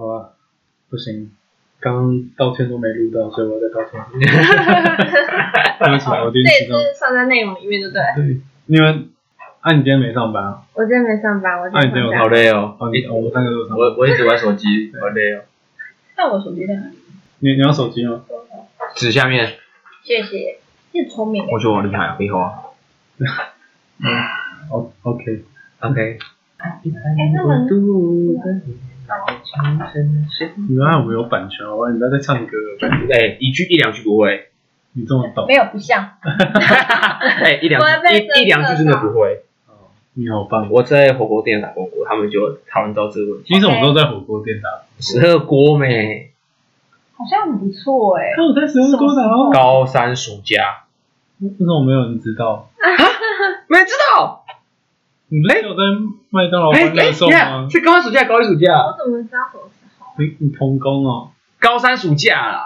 好吧，不行，刚刚道歉都没录到，所以我要再道歉。对不起，我今这也天迟到。是算在内容里面，对不对？对，你们，啊，你今天没上班啊？我今天没上班，我今啊，你今天好。累哦，哦，你我们三个都上班。我我一直玩手机，好累哦。那我手机在哪里？你你要手机吗？纸下面，谢谢，你很聪明我觉得我厉害啊，以后啊。嗯，OK。OK。哎，那么原来我们有版权，好吧？你不要再唱歌了，哎，一句一两句不会，你这么懂没。有不像，哎，一两一一两句真的不会。哦，你好棒。我在火锅店打过锅，他们就讨论到这个问题。你什么时候在火锅店打？十二锅没？好像很不错哎。看我在十二锅打哦。高三暑假，为什么没有人知道？没人知道。你不是有在麦当劳哎欢乐颂吗？是高三暑假，高一暑假，我怎么知道什么时候？你你童工哦？高三暑假啦，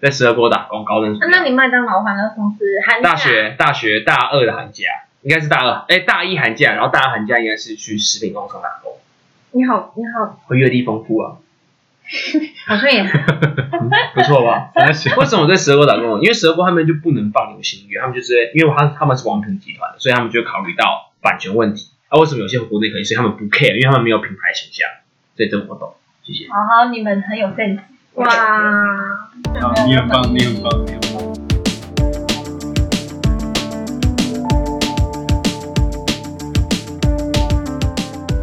在十二锅打工，高三暑假。啊那你麦当劳欢乐颂是寒假大学大学大二的寒假，应该是大二，哎，大一寒假，然后大二寒假应该是去食品工厂打工，你好，你好，会阅历丰富啊，好像也 不错吧？为什么我在十二锅打工？因为十二锅他们就不能放流行音乐，他们就是因为他他们是王品集团的，所以他们就考虑到版权问题。啊，为什么有些国内可以？所以他们不 care，因为他们没有品牌形象。所以这个我懂，谢谢。好好，你们很有 sense。哇，好，你很棒，你很棒，你很棒。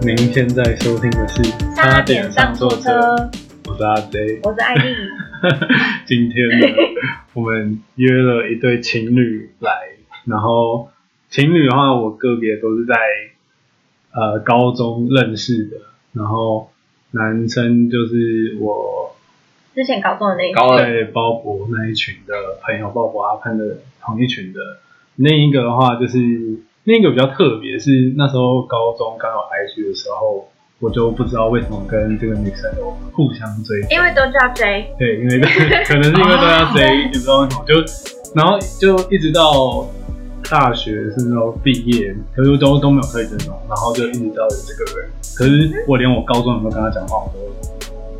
您现在收听的是《差点上错车》，我是阿 J。我是艾丽。今天呢，我们约了一对情侣来，然后情侣的话，我个别都是在呃高中认识的，然后男生就是我之前高中的那一高二在鲍勃那一群的朋友，鲍勃阿潘的同一群的。另一个的话就是另一个比较特别，是那时候高中刚有 IG 的时候，我就不知道为什么跟这个女生有互相追。因为都叫 J，对，因为可能是因为都要谁，也不知道为什么，就然后就一直到大学甚至到毕业，可是都都没有可以追踪，然后就一直到有这个人，可是我连我高中有没有跟他讲话，我都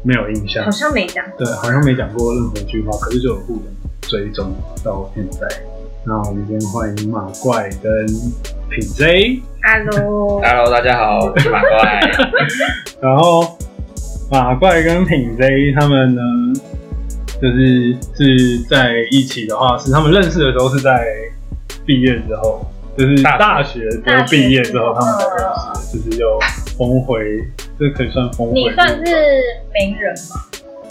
没有印象好，像没讲。对，好像没讲过任何一句话，可是就有互相追踪到现在。那我们先欢迎马怪跟品 J，Hello，Hello，大家好，我是马怪。然后马怪跟品 J 他们呢，就是是在一起的话，是他们认识的时候是在毕业之后，就是大大学之后毕业之后他们才认识，就是又峰回，这可以算峰回。你算是名人吗？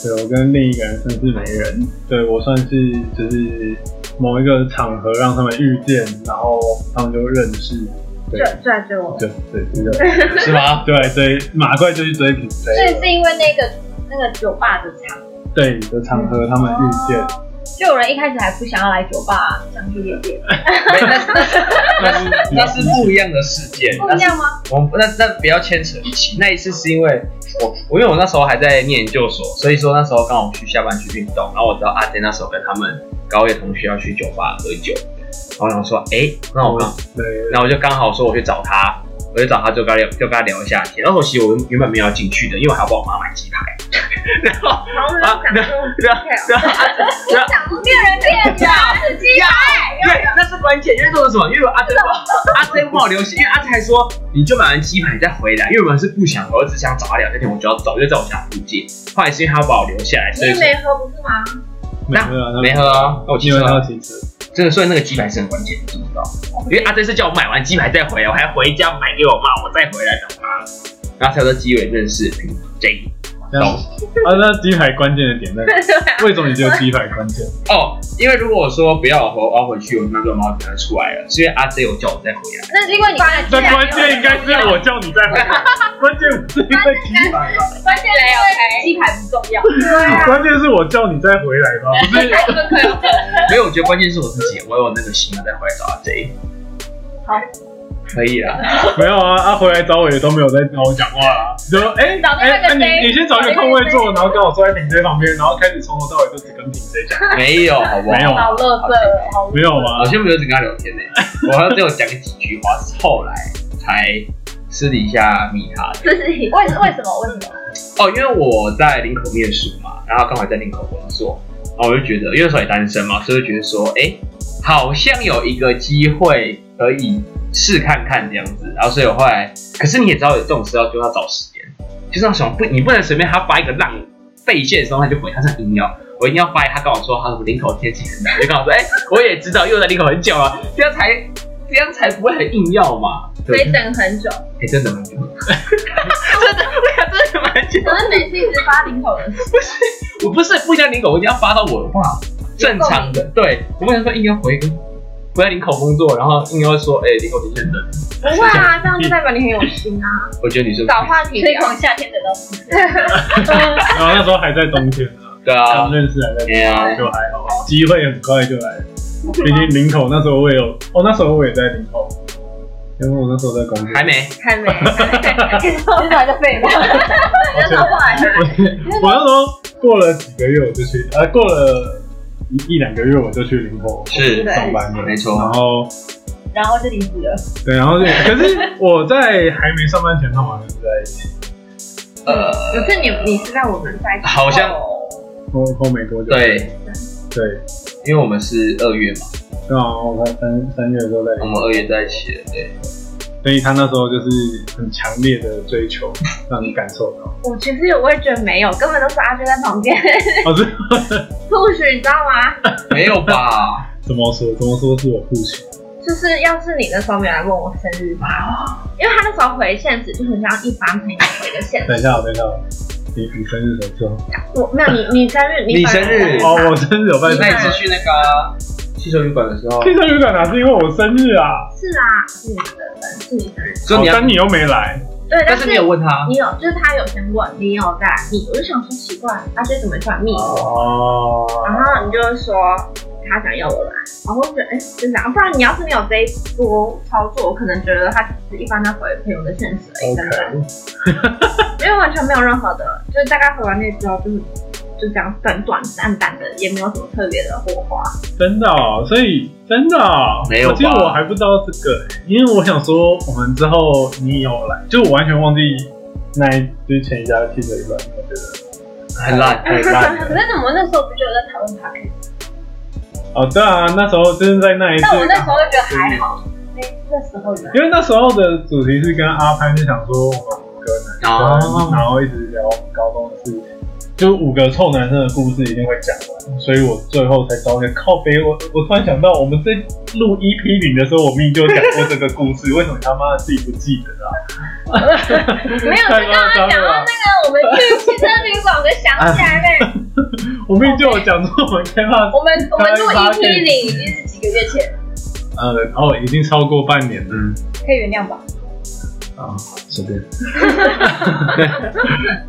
对我跟另一个人算是媒人，对我算是就是某一个场合让他们遇见，然后他们就认识，对。追追来追我，对对是的，是吗？对对马怪就去追品所以是因为那个那个酒吧的场，对的场合他们遇见，就有人一开始还不想要来酒吧，想去夜店，那 是那是不一样的事件，不一样吗？我们那那不要牵扯一起。那一次是因为我我因为我那时候还在念研究所，所以说那时候刚好去下班去运动，然后我知道阿杰那时候跟他们高一的同学要去酒吧喝酒，然后我想说，哎、那我刚，对，然后我就刚好说我去找他，我就找他就跟他聊就跟他聊一下天。然后其实我原本没有要进去的，因为我还要帮我妈买鸡排，然后然后啊，就想说，然后 然后然后想说骗人骗的，是鸡排，对，那是关键，因为这是什么？因为阿珍阿珍帮我留信，因为阿珍还说你就买完鸡排再回来，因为我们是不想喝，我只想找他聊天，天我就要走，就在我家附近。后来是因为他要把我留下来，所以没喝不是吗？没喝啊，没喝啊，那我骑因为车啊，他要骑车，这个所以那个鸡排是很关键，你知不知道？因为阿珍是叫我买完鸡排再回来，我还回家买给我妈，我再回来找他，然后才有这机会认识品 J。啊，那鸡排关键的点在哪？为什么你觉得鸡排关键？哦，因为如果我说不要我要回去，我那个猫可能出来了，是因为阿 J 有叫我再回来。那是因为你刚才那关键应该是我叫你再回来，关键不是因为鸡排吧？关键没有鸡排不重要，关键是我叫你再回来吧，不是？没有，我觉得关键是我自己，我有那个心要再回来找阿 J。好，可以啦。没有啊，他、回来找我也都没有在跟我讲话啦，就说哎找那个哎，那、J 你你先找一个空位坐，然后跟我坐在品 J 旁边，然后开始从头到尾就只跟品 J 讲，没有，好不好？没有好乐色，好没有吗我？先没有只跟他聊天呢，我好像只有讲几句话，是后来才私底下密他的。自己为为什么为什么？哦，因为我在林口念书嘛，然后刚好在林口工作，然后我就觉得，因为那时候也单身嘛，所以就觉得说，哎，好像有一个机会可以试看看这样子。然后所以我后来，可是你也知道，有这种事要就要找时间，就是那种不，你不能随便他发一个浪费线的时候他就回他是硬要，我一定要发他跟我说他什么林口天气很冷，就跟我说，哎，我也知道，又在林口很久了，这样才这样才不会很硬要嘛。所以等很久，哎，真的蛮久，真的，我想真的蛮久。可是每次一直发领口的，不是，我不是不一定要领口，我一定要发到我的话，正常的。对，我不能说硬要回个，回在领口工作，然后硬要说，哎，领口挺冷的。不会啊，这样就代表你很有心啊。我觉得你是找话题，推广夏天的东西。然 后那时候还在冬天呢，对啊，刚认识还在冬对啊天，就还好，机会很快就来了。毕竟林口那时候我也有，哦，那时候我也在林口，因为我那时候在工作，还没，还没，其实 还在废话。而且那后来我我那时候过了几个月我就去，呃，过了一一两个月我就去林口是。上班了，没错。然后然后就离职了。对，然后就可是我在还没上班前，他们好像是在一起，呃，可是你你是在我们在一起好像后后没多久，对，对，因为我们是二月嘛，对啊，我才三三月的时候在我们二月在一起了，对，所以他那时候就是很强烈的追求，让你感受到。我其实我也觉得没有，根本都是阿娟在旁边哦，这 push，你知道吗？没有吧？怎么说？怎么说是我父亲？就是要是你那时候没有来问我生日吧，因为他那时候回现实就很像一般朋友回的现实。等一下，等一下，你你生日什么时候？我没有你你生日你生日哦，我生日有办那一次去那个汽车旅馆的时候，汽车旅馆哪是因为我生日啊？是啊，是你的生，是你生日。所以你要哦但你又没来，对，但但是你有问他，你有，就是他有先问，你有再来密，我就想说奇怪，阿娟怎么突然密我？哦，然后你就是说他想要我来，然后我就觉得哎，就这样，不然你要是没有这一波操作，我可能觉得他只是一般在回朋友的现实而已，真的。因为 完全没有任何的，就是大概回完那之后就是就这样短短淡淡的，也没有什么特别的火花。真的哦，所以真的哦没有吧我其实我还不知道这个，因为我想说我们之后你有来，就我完全忘记那一之前一家汽车旅馆，我觉得很烂，很烂了。可是我们那时候不就有在讨论 d 哦，对啊，那时候就是在那一次但我那时候就觉得还好。那那时候。因为那时候的主题是跟阿潘就想说我们五个男生，哦然后一直聊我们高中的事情，就五个臭男生的故事一定会讲完，所以我最后才找个靠背。我我突然想到，我们在录 EP 零的时候，我明明就讲过这个故事，为什么他妈的自己不记得啊？没有，就刚刚讲到那个我们去汽车旅馆，我就想起来嘞，我明明就有讲说我们开发，我们我们录 EP 零已经是几个月前，呃，哦，已经超过半年了。嗯，可以原谅吧？啊，随便。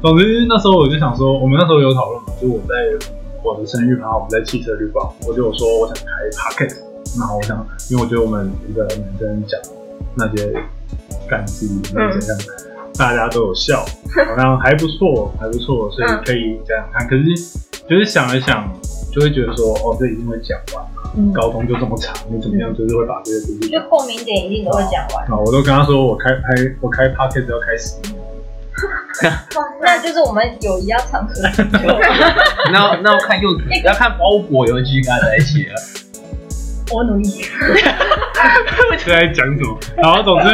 总之那时候我就想说，我们那时候有讨论嘛，就我在我的生日，然后我们在汽车旅馆，我就有说我想开 podcast，然后我想，因为我觉得我们一个男生讲那些干事那些怎样，大家都有笑，好像还不错，还不错，所以可以讲讲看。可是就是想了想，就会觉得说，哦，这一定会讲完高中就这么长，你怎么样就是会把这些东西就共鸣点一定都会讲完。啊，我都跟他说，我开拍我开 podcast 要开始。那就是我们友谊要长存很久。那那要看柚子，要看包裹有没有继续跟他在一起了。我努力。现 在讲什么？然后总之，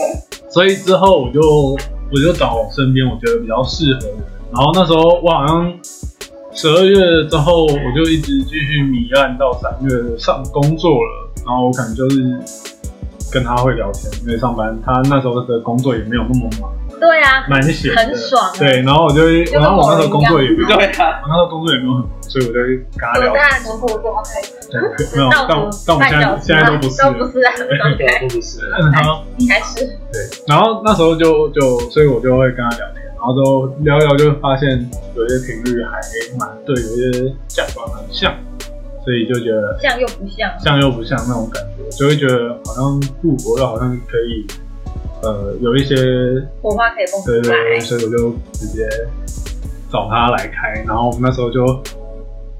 所以之后我就我就找我身边我觉得比较适合的人。然后那时候我好像十二月之后，我就一直继续米烂到三月上工作了。然后我可能就是跟他会聊天，因为上班他那时候的工作也没有那么忙，对啊，蛮闲的，很爽啊。对，然后我就，然后我那时候工作也没有，我对啊，那时候工作也没有很忙，所以我就会跟他聊。我我我 OK，对，没有，但我但我们现在现在都不是。了，都不是都不是。然后你还是。对，然后那时候就就，所以我就会跟他聊天，然后都聊一聊，就发现有些频率还蛮对，有些价观很像，所以就觉得像又不像。像又不像那种感觉，就会觉得好像复活又好像可以，呃，有一些火花可以蹦出对对对，来。所以我就直接找他来开，然后我们那时候就。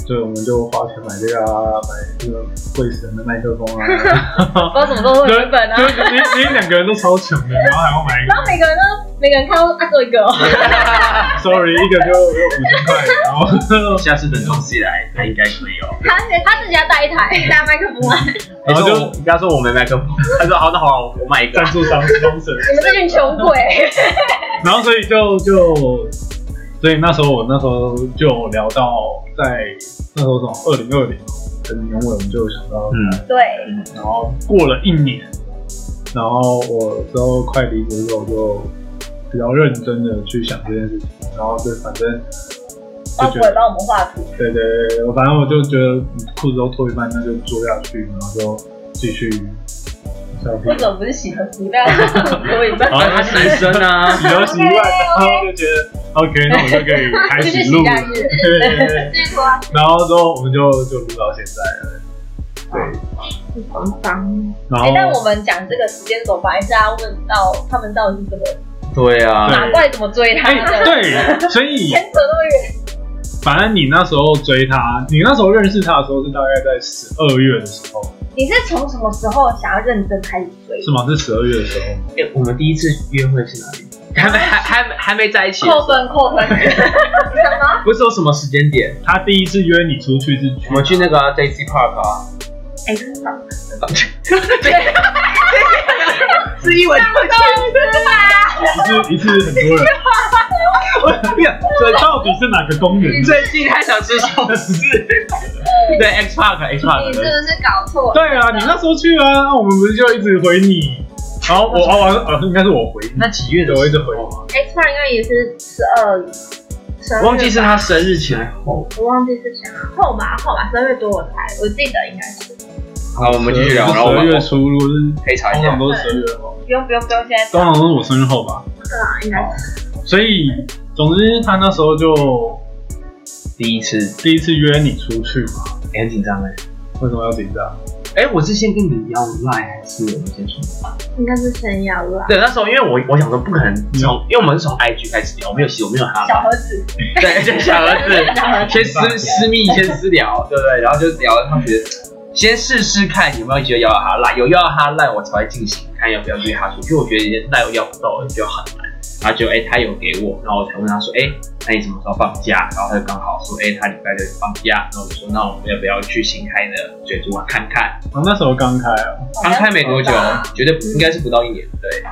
就我们就花钱买这个啊，买这个贵神的麦克风啊，不知道什么时候会就有本啊 就，因为因为两个人都超穷的，然后还要买一个 然后每个人都每个人看到啊，做一个哦。sorry，一个就有五千块，然后下次等东西来，他应该可以哦。他他自己要带一台，带麦克风来，然后就你跟他说我没麦克风，他说好，那好，我买一个赞。助商 sponsor，你们这群穷鬼。然后所以就就，所以那时候我那时候就聊到在那时候从二零二零的年尾，我们就想到，嗯，对，然后过了一年，然后我之后快离职的时候，就比较认真的去想这件事情，然后就反正就觉得，帮我们画图。对对对，我反正我就觉得裤子都脱一半，那就做下去，然后就继续 为什么不是洗头洗料？所以然后他。是男生啊，洗头洗碗，然后就觉得 OK，那我就可以开继续始录了，洗下去。对对对，继续说，然后之后我们就就录到现在了，对，很棒。然哎，但我们讲这个时间轴，本来是要问到他们到底是怎么对啊，打怪怎么追他对，所以 牵扯那么远。反正你那时候追他，你那时候认识他的时候是大概在十二月的时候，你是从什么时候想要认真开始追？是吗？是十二月的时候。哎我们第一次约会是哪里？还没还还没还没在一起的时候，扣分扣分。什么？不是有什么时间点？他第一次约你出去是去我们去那个 Daisy Park 啊，哎，真的，是英文一次一次很多人，所以到底是哪个公园？最近还想吃寿司，对 X Park X Park，不是搞错？对啊，你那时候去啊，那我们不是就一直回你，然后我 哦哦哦，应该是我回你，那几月的，我一直回你。X Park 应该也是十二，十二我忘记是他生日前后。我忘记是前后吧，后吧，十二月多我猜，我记得应该是。好，我们继续聊，然后十二月初，如果是可以查一下通常。都是十二月后，不用不用不用，现在通常都是我生日后吧。对啊，应该是。所以，总之他那时候就第一次，第一次约你出去嘛，欸很紧张哎。为什么要紧张？哎，我是先跟你要 line 还是我们先说？应该是先要啦。对，那时候因为我我想说不可能从，因为我们是从 IG 开始聊，我没有写，我没有他小盒子，对就，小盒子 先私私密先私聊，对不对？然后就聊，他觉得先试试看有没有觉得要到他赖，有要到他赖，我才会进行看要不要约他出去。我觉得赖我要不到就很难。然后就哎、他有给我，然后我才问他说，哎、那你什么时候放假？然后他就刚好说，哎、他礼拜六放假。然后我说，那我们要不要去新开的水族馆看看？我那时候刚开啊，刚开没多久，绝对不应该是不到一年，对。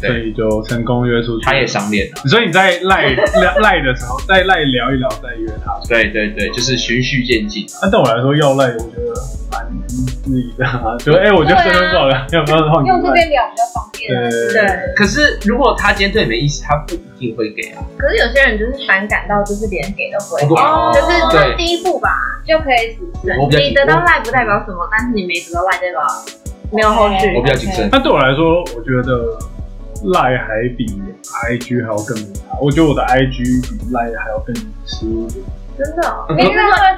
对所以就成功约出去。他也赏脸了，所以你在赖赖赖的时候，再赖聊一聊，再约他。对对对，就是循序渐进。那对我来说要赖，我觉得蛮腻的啊，就哎、我觉得生日不好了，要不要换你用这？边聊比较方便。对对，可是如果他今天对你没意思，他不一定会给啊。可是有些人就是反感到，就是别人给的回应，哦就是第一步吧。就可以对我比较你得到赖不代表什么，但是你没得到赖代表没有后续我。比较谨慎。那对我来说，我觉得赖还比 IG 还要更隐藏。我觉得我的 IG 比赖还要更隐私一点。真的我们不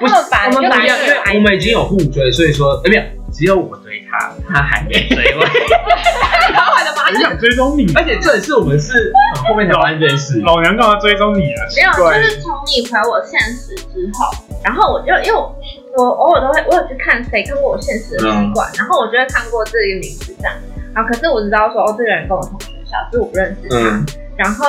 一样，因为我们已经有互追，所以说，哎，没有，只有我追他，他还没追我。很想追踪你，而且这也是我们是很后面才发现这件事。老娘干嘛追踪你啊？没有，就是从你回我现实之后，然后我就因为我我偶尔都会，我有去看谁看过我现实的习惯，然后我就会看过这个名字这样，然后可是我知道说哦，这个人跟我同学校，是我不认识他，嗯，然后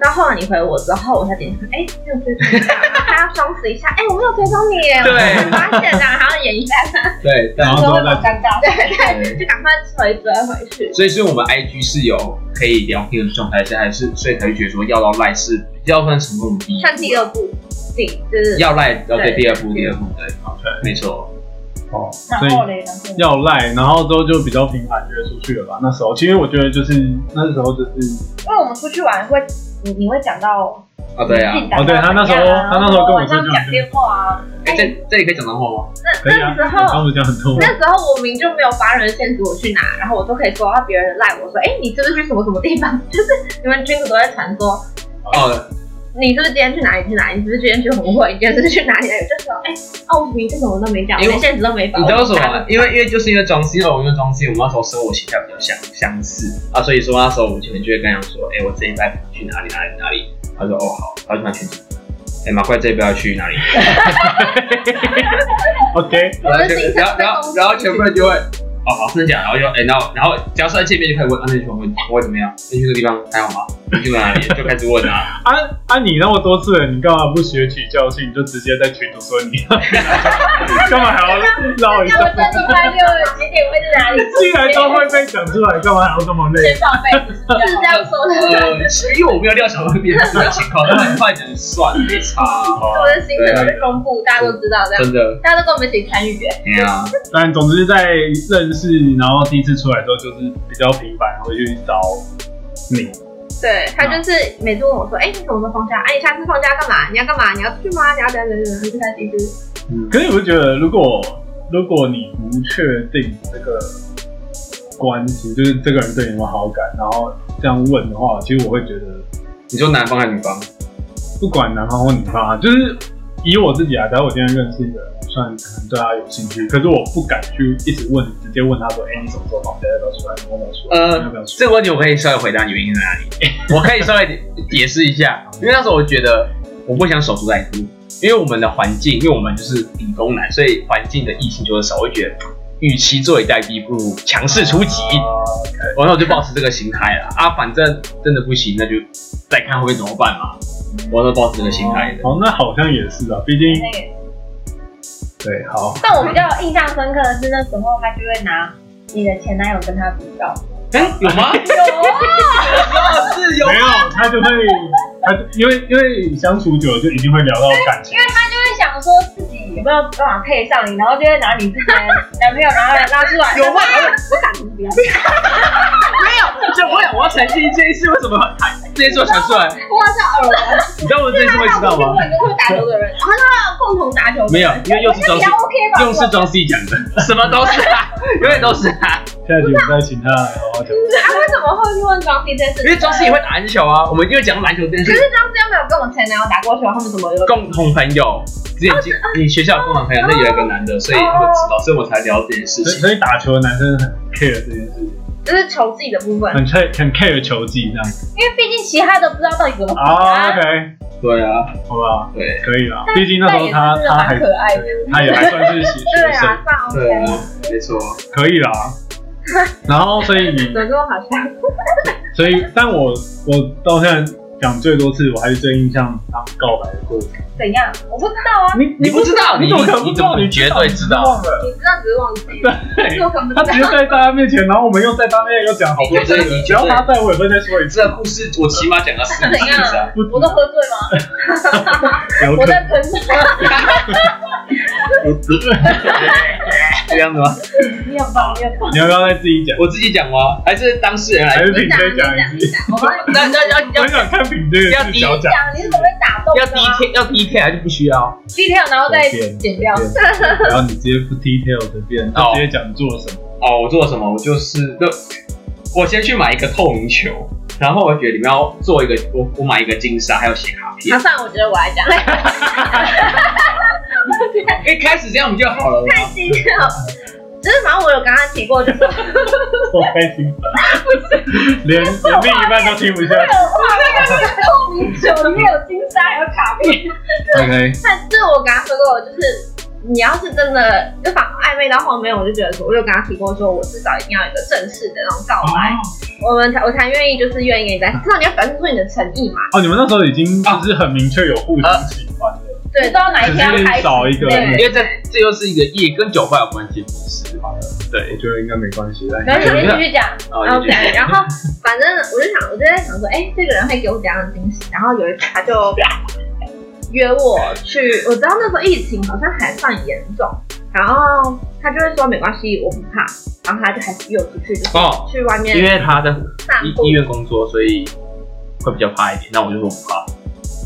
到后来你回我之后，我才点开，哎，没有追还要双死一下，哎，我没有追踪你耶，对。我发现这样，还要演一下，对，但然后会蛮再尴尬。对对，就赶快回追回去。所以是我们 IG 是有可以聊天的状态下，还是所以才会觉得说要到赖是比较算成功的？第一，算第二步，第就是要赖，要对对第二步，第二步对，OK 没错。哦，所以然后嘞，然后要赖，然后之后就比较频繁约出去了吧。那时候其实我觉得就是那时候就是因为我们出去玩会，你你会讲到啊，对啊，哦对他那时候他那时候跟我讲电话啊，哎，这这里可以讲脏话吗？那可以啊。那时候那时候我明就没有发人现实我去哪，然后我都可以说到别人赖我说，哎、你是不是去什么什么地方？就是你们群主都在传说，哦，你是不是今天去哪里去哪里？你是不是今天去红会？你今天是不是去哪里哪里？就说，哎、哦，我明就什么都没讲，因为连现实都没发。你知道为什么吗？因为因为就是因为装新，因为我因为装新，我们那时候生活形态比较相相似啊，所以说那时候我可能就会跟他讲说，哎、我这一拜去哪里哪里哪里，他说哦好，他就拿群主，哎、马怪这一拜要去哪里，OK，然后就然后然后然后全部人就会。哦，好，真的假的？然后就哎、然后然后只要是在见面就开始问，啊，那你去我会我会怎么样？那你去这个地方还好吗？你住哪里？就开始问啊。啊啊！你那么多次了，你干嘛不学取教训，就直接在群主说你 干嘛还要绕一下？那我这礼拜六的节点会在哪里？既然都会被讲出来，干嘛还要这么累？先报备，是这样说的。呃，因为我没有料想到会变成这个情况，那很快就算了，没差。我的行程都被公布，大家都知道这样，真的，大家都跟我们一起参与。对啊，但总之在认识，然后第一次出来之后，就是比较频繁会去找你。对他就是每次问我说：“哎，你什么时候放假？哎，你下次放假干嘛？你要干嘛？你要去吗？你要怎样怎样怎样？”就开始一直嗯，可是你会觉得，如果如果你不确定这个关系，就是这个人对你有没有好感，然后这样问的话，其实我会觉得，你说男方还是女方？不管男方或女方啊，就是以我自己啊，假如我今天认识一个人，我算可能对他有兴趣，可是我不敢去一直问，直接问他说：“哎、你什么时候放假？要不要出来？要不要出来？呃要不要出来？”这个问题我可以稍微回答你原因在哪里？我可以稍微解释一下，因为那时候我觉得我不想守株待兔，因为我们的环境，因为我们就是理工男，所以环境的异性就会少，我会觉得。与其坐以待毙，不如强势出击。然后我就保持这个心态了啊，反正真的不行，那就再看会怎么办嘛。我都保持这个心态的。哦，那好像也是啊，毕竟对，好，但我比较印象深刻的是，那时候他就会拿你的前男友跟他比较。哎、有吗？有啊，是有没有他就会，他就因为因为相处久了就一定会聊到感情因，为他就会想说有没有办法配上你，然后就会拿你之前男朋友，然后拉出来。有吗？我打你不要，没有，就我我要澄清这一次为什么这件事我想出来，我好像耳闻。你知道我这件事会知道吗？我跟会打球的人，然后他共同打球没有，因为又是庄比较 OK 吧？又是装 C 讲的，什么 都是啊，永远都是他，现在就再请他来好好讲。啊，为什么会去问庄 C 这件事？因为庄 C 也会打篮球啊，我们一定会讲篮球这件事。可是庄 C 又没有跟我前男友打过球，他们怎么有？共同朋友，之前进你学校有共同朋友，那有一个男的，所以他们知道，所以我才聊这件事情。所以打球的男生很 care 这件事情，就是球技的部分。很 care 很 care 球技这样。因为毕竟其他的不知道到底怎么打啊啊。，OK，对啊，好吧，对可以啦。毕竟那时候他他还可爱。他也还算是学生，啊，对。啊，没错。可以啦。然后所以怎么跟我好像？所以，但我我到现在讲最多次，我还是最印象他们告白的过程。怎样？我不知道啊。你你不知道你怎么可能不知道？你你绝对知道忘了。你知道只是忘记了，对，我可能不知道。他直接在大家面前，然后我们又在他面前又讲好多你只要他在，我也会再说一次。这个故事我起码讲了四怎样次啊。我都喝醉吗？我在喷 这样子吗？你很棒，你很棒。你要不要再自己讲？我自己讲吗？还是当事人来还？是你再你讲，一次？你讲。我帮你 那那要要我想看品这个视角讲。讲你是怎么被打动的要吗？第一天要第一天还是不需要？detail，然后再剪掉。然后你直接不 detail 随便，就直接讲做了什么。哦，我做了什么？我就是就我先去买一个透明球，然后我觉得里面要做一个，我我买一个金沙，还有写卡片那，。算了，我觉得我来讲。一开始这样不就好了吗？太低调。就是反正我有跟他提过，就是我开心！连连另一半都听不下去。透明酒里面有金沙，还有卡片。OK，但就是我跟他说过，就是你要是真的就反暧昧到后面，我就觉得说，我有跟他提过说，我至少一定要有一个正式的那种告白，我们才我才愿意就是愿意跟你在一起，至少你要表现出你的诚意嘛。哦，你们那时候已经就是很明确有互相喜欢了，对，不知道哪一天要开始。少一个对因为这这又是一个夜跟酒吧有关系的故事。对我，觉得应该没关系。来，然后你继续讲，哦 OK，然后反正我就想，我就在想说，哎、这个人会给我怎样的惊喜？然后有一次他就约我去，我知道那时候疫情好像还算严重，然后他就会说没关系，我不怕，然后他就还是约我出去，就去外面因为他在医医。院工作，所以会比较怕一点。那我就说不怕。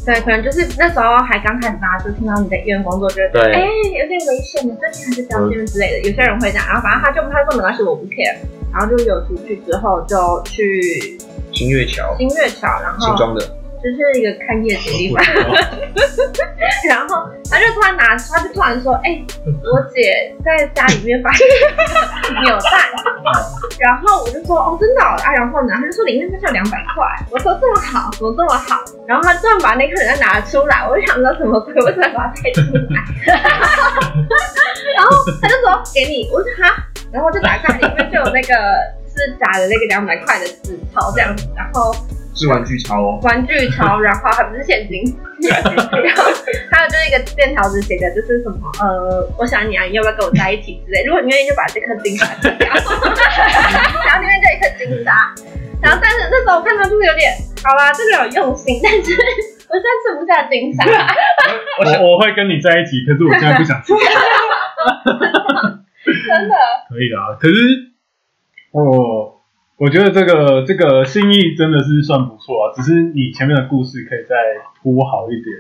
对，可能就是那时候还刚开始，大家就听到你在医院工作，觉得对哎、有点危险，你最近还是不要见面之类的。有些人会这样，然后反正他就他说没关系，我不 care，然后就有出去之后就去新月桥，新月桥，然后新庄的。就是一个看夜景的地方。然后他就突然拿，他就突然说：“哎、我姐在家里面发现 扭蛋。”然后我就说：“哦，真的哦、啊？”然后呢，他就说里面剩下两百块。我说：“这么好，怎么这么好？”然后他突然把那颗扭蛋拿出来，我就想说什么鬼？为什么把它带出来？然后他就说：“给你。”我说：“哈。”然后我就打开，里面就有那个是打的那个两百块的纸钞这样子，然后。是玩具超哦。玩具钞，然后还不是现金，然后还有就是一个便条纸写的就是什么呃，我想你啊，你要不要跟我在一起之类，如果你愿意就把这颗金沙吃掉，然后里面就一颗金沙，然后但是那时候我看到就是有点，好吧，这个有用心，但是我现在吃不下金沙，我我会跟你在一起，可是我现在不想吃。真的，可以啊，可是我我觉得这个这个心意真的是算不错啊，只是你前面的故事可以再铺好一点，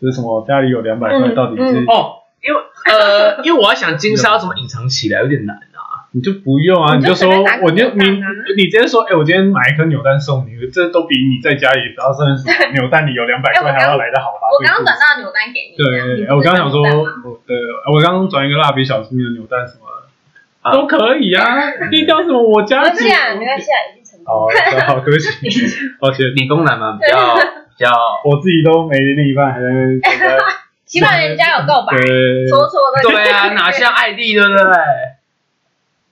就是什么家里有两百块，嗯到底是、嗯。哦，因为呃，因为我要想金沙要怎么隐藏起来，有点难啊。你就不用啊，你就说我就你你直接说，哎、我今天买一颗扭蛋送你，这都比你在家里只要剩什么扭蛋里有两百块还要来的好吧？我刚刚转到扭蛋给你，对，我刚刚想说，我对，我刚刚转一个蜡笔小新的扭蛋什么都可以啊，低调什么我家没关系啊，没关系啊，已经成功。好，好，对不起，抱歉，理工男嘛，比较比较。我自己都没另一半，还在 起码人家有告白，对，说错的，对啊，哪像艾丽对不对？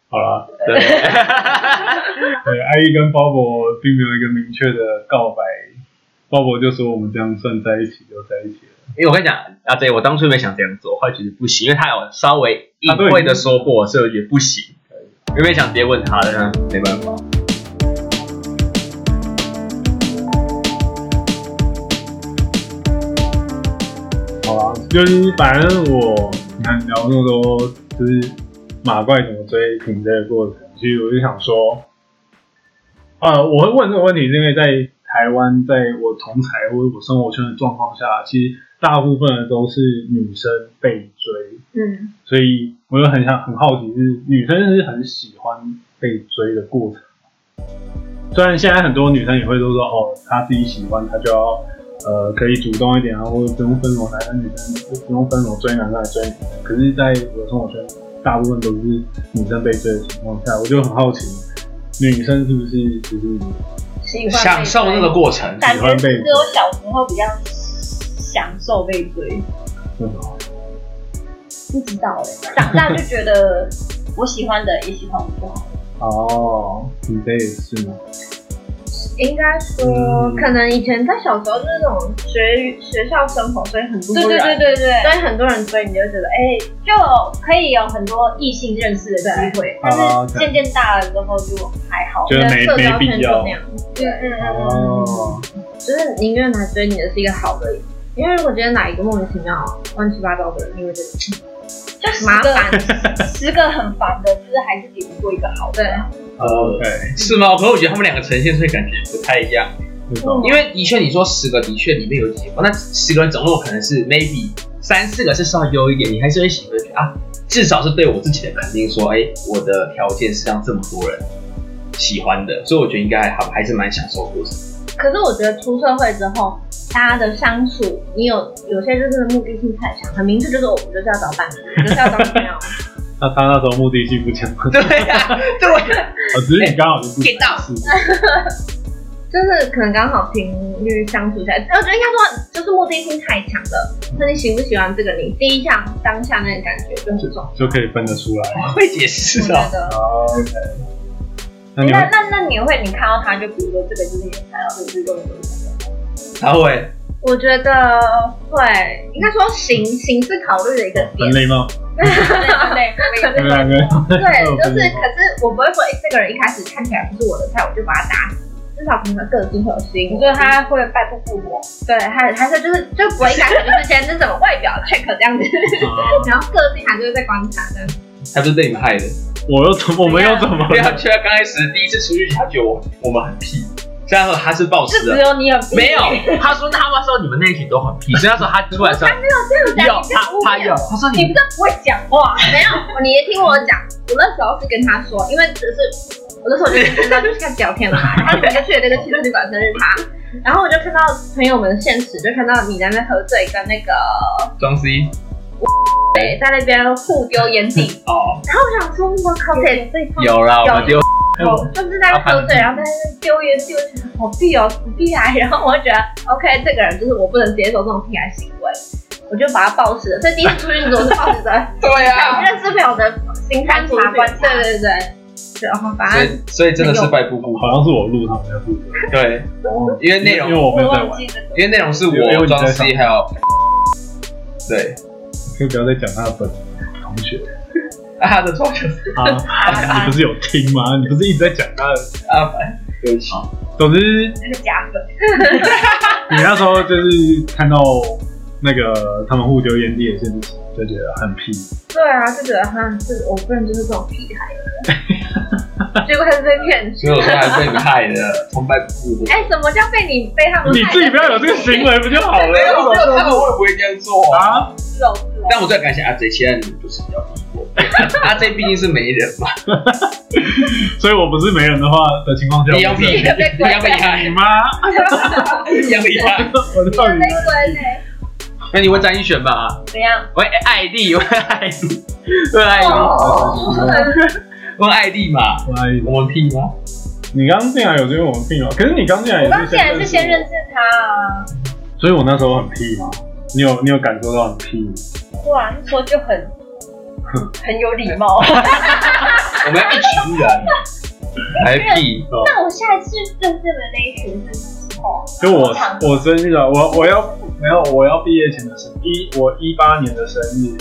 好了，对，对，艾丽跟鲍勃并没有一个明确的告白，鲍勃就说我们这样算在一起就在一起了。因为我跟你讲，阿 J，我当初没想这样做，后来觉得不行，因为他有稍微隐他都已经晦的说过，所以我觉得不行。原本想直接问他的，但没办法。好啊，就是反正我你看聊那么多，就是马怪怎么追平这个过程，其实我就想说，呃，我会问这个问题，是因为在台湾，在我同才或者我生活圈的状况下，其实大部分的都是女生被追，嗯，所以我就很想很好奇，是女生是很喜欢被追的过程。虽然现在很多女生也会都说，哦，她自己喜欢，她就要呃可以主动一点啊，或者不用分什么男生女生，不用分什么追男生来追。可是，在我的生活圈，大部分都是女生被追的情况下，我就很好奇，女生是不是就是喜欢享受那个过程，感觉喜欢被只有小时候比较享受被追，不知道哎、长大就觉得我喜欢的也喜欢我就好了。哦，你这也是吗？应该说，嗯。可能以前在小时候就是那种学学校生活，所以很多对人，对对对。对，所以很多人追你就觉得，哎、就可以有很多异性认识的机会，但哦是渐渐大了之后就还好。觉得没社交没必要。圈就那。样，嗯嗯嗯。哦，就是宁愿来追你的是一个好的，因为如果觉得哪一个莫名其妙、乱七八糟的人，你会觉得就十麻烦。十个很烦的，就是还是比不过一个好的。对，OK，是吗？可是我觉得他们两个呈现出来感觉不太一样，因为的确你说十个的确里面有几个，那十个人总共可能是 maybe 三四个是稍微优一点，你还是会喜欢至少是对我自己的肯定，说哎、我的条件是让这么多人喜欢的，所以我觉得应该还好，还是蛮享受过程。可是我觉得出社会之后，大家的相处，你有有些就是目的性太强，很明确就是我们就是要找伴侣，就是要找女朋友。那他那时候目的性不强，哦，对呀、对呀、只是你刚好就不 get 到是 就是可能刚好频率相处起来，我觉得应该说就是目的性太强了。那你喜不喜欢这个你第一项当下那个感觉就很重要。就可以分得出来。会解释哦。我觉得好，OK。那那那那你会，你看到他就比如说这个就是你看到，这个是用的，他会，我觉得会，应该说形形是考虑的一个点。分类吗？对对对对，就是，可是我不会说，哎、这个人一开始看起来不是我的菜，我就把他打死。至少可能个性核心我。觉得他会拜不顾我，对，还还是就是就不会一开始就是先是什么外表 check 这样子，然后个性还就是在观察这样。他不是被你们害的。我又怎么我们又怎么因为他刚开始第一次出去，他觉得我我们很屁，然说他是暴食的，就只有你有没有，他说他们说你们那一群都很屁，所以那时候他出来说没有这样讲，有他他有，他说你你不是不会讲话，没有，你也听我讲，我那时候是跟他说，因为只是我那时候就知道就是开始聊天了嘛，然后你们就去了那个汽车旅馆生日趴，然后我就看到朋友们的现实，就看到你在那边喝醉，跟那个装 C 对在那边互丢眼底，哦，然后我想说，我靠，这这一套有啦，我们丢哦，就是在喝醉，然后在那边丢烟丢，我觉得好屁哦，死屁孩。然后我就觉得，OK，这个人就是我不能接受这种屁孩行为，我就把他暴食了。所以第一次出去的时候，我是抱着对啊，认识朋友的心态出去，对对对。对，然后反所正以所以真的是拜布布。好像是我录他们的负责，对，我因为内容因为我没有在玩。因为内容是因为我装 C 还有对，可以不要再讲他的本同学啊他的装就是啊，你不是有听吗？你不是一直在讲他的？阿凡，对不起，总之，那个假粉，你那时候就是看到那个他们互丢烟蒂的现实，就觉得很屁。对啊，就觉得哈，这我个人就是这种屁孩的，结果还是被骗去所以。我说还被你害的，崇拜布布。哎，什么叫被你被他们？你自己不要有这个行为不就好了？没有，没有，他们会不会这样做啊？啊，是哦是哦。但我最感谢阿 J，现在你就是比较。阿 J 毕竟是媒人嘛，所以我不是没人的话的情况下，你要屁，我是一样厉害你，妈，一样厉害。我到底被关呢？那你问张一璇吧？怎样？喂，艾丽，问艾丽，问艾丽，问艾丽嘛？我阿姨我们屁吗？你刚进来有觉得我们屁吗？可是你刚进来也我刚进来是先认识识他啊，所以我那时候很屁吗？你有你有感受到很屁吗？哇，那时候就很 很有礼貌。我们要一群人，还屁？那我下一次认识的那一群是什么时候？就我我生日啊，我我要没有我要毕业前的生一我一八年的生日，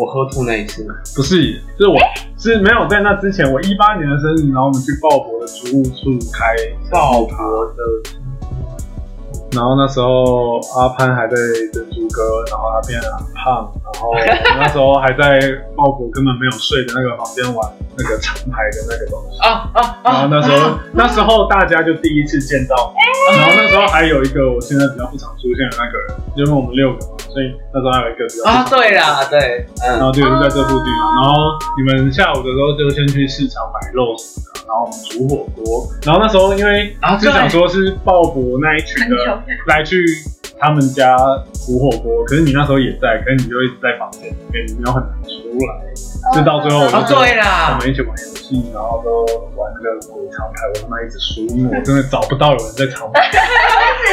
我喝吐那一次吗？不是，是我是没有在那之前，我一八年的生日，然后我们去鲍勃的租屋处开鲍勃的，然后那时候阿潘还在珍珠哥，然后他变得很胖，然后我 那时候还在鲍勃根本没有睡的那个房间玩那个长牌的那个东西。啊啊然后那时候，那时候大家就第一次见到，然后那时候还有一个我现在比较不常出现的那个人，因为我们六个嘛，所以那时候还有一个啊！对啦，对，嗯，然后就是在这附近嘛。然后你们下午的时候就先去市场买肉什么的，然后我们煮火锅。然后那时候因为啊是想说是鲍勃那一群的来去他们家煮火锅，可是你那时候也在，可是你就一直在房间里面，你没有很难出来。就到最后我就哦说对啦我们一起玩游戏，然后都玩那个鬼长牌，我他妈 一直输，因为我真的找不到有人在长牌。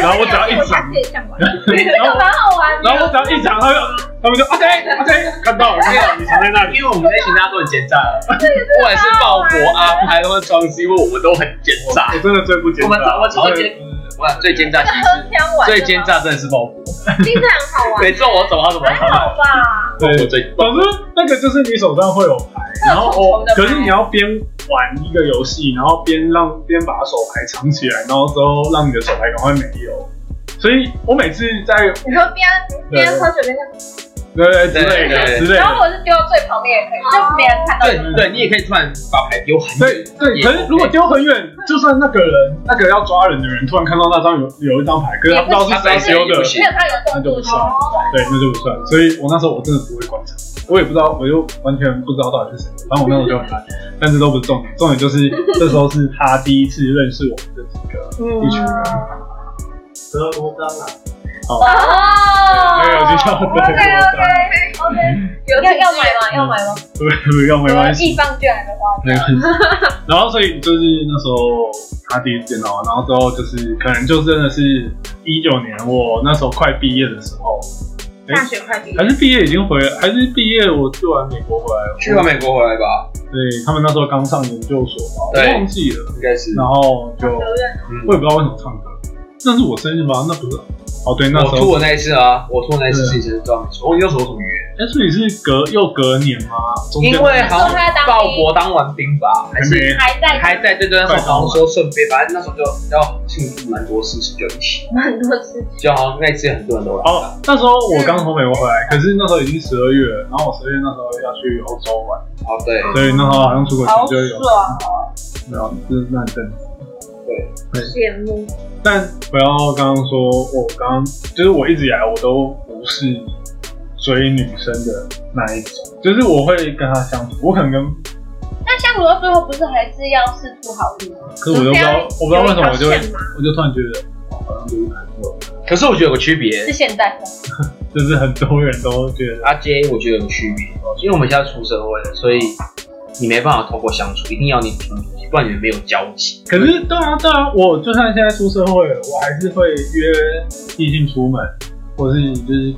然后我只要一长，也想玩，然后蛮好玩然后我只要一长，他就他们就 OK OK 看到了，看到了你藏在那里。因为我们那群大家都很奸诈，不管是鲍勃、阿 拍或者庄西，因为我们都很奸诈我。真的最不奸诈。我们我超奸，哇，最奸诈其实 最奸诈真的是鲍勃。听着很好玩。每次我走他怎么还好吧？对，我最总之那个就是你手上会有牌，然后哦，可是你要边玩一个游戏，然后边让边把手牌藏起来，然后之后让你的手牌赶快没有。所以我每次在你说边边喝水边对对之类的对之类的，然后我是丢到最旁边也可以，就没人看到。对对，你也可以突然把牌丢很对远。对。对可是如果丢很远，就算那个人那个要抓人的人突然看到那张有有一张牌，可是他不知道是谁丢的，有他有动作那就不算，对，那就不算。所以我那时候我真的不会观察，我也不知道，我就完全不知道到底是谁。反正我那时候就很烂，但是都不是重点，重点就是 这时候是他第一次认识我们这几个一群人。十二多张啊！哦，没有就叫 OK OK OK，要要买吗？要买吗？不不用没关系，易放券的话，没关系。然后所以就是那时候他第一次见到我，然后之后就是可能就真的是一九年我那时候快毕业的时候，大学快毕业，还是毕业已经回来，还是毕业我去完美国回来，去完美国回来吧，对他们那时候刚上研究所吧，对。我忘记了。应该是。然后就嗯我也不知道为什么唱歌，那是我生日吗？那不是。哦，对，那时候我吐的那一次啊，我吐的那一次是你生日，没错。我那时候有什么约？哎，所以是隔又隔年吗？中间因为好像说他当兵鲍勃当完兵吧，还是还在还在对对，那时候好像说顺便，反正那时候就要庆祝蛮多事情，就一起，蛮多事情。就好像那次很多人都来。哦，那时候我刚从美国回来，可是那时候已经十二月了，然后我十二月那时候要去欧洲玩，哦，对，所以那时候好像出国前好就有，爽没有，就是那阵子。羡慕，但不要刚刚说，我刚刚就是我一直以来我都不是追女生的那一种，就是我会跟她相处，我可能跟，那相处到最后，不是还是要试出好意吗？可是我就不知道，我不知道为什么我就我就突然觉得，哦好像就是朋友，可是我觉得有个区别。是，现在。的，就是很多人都觉得，阿 J 我觉得有个区别，因为我们现在出社会了，所以你没办法透过相处，一定要你主动，不然你们没有交集。可是对啊对啊，我就算现在出社会了，我还是会约异性出门，或是就是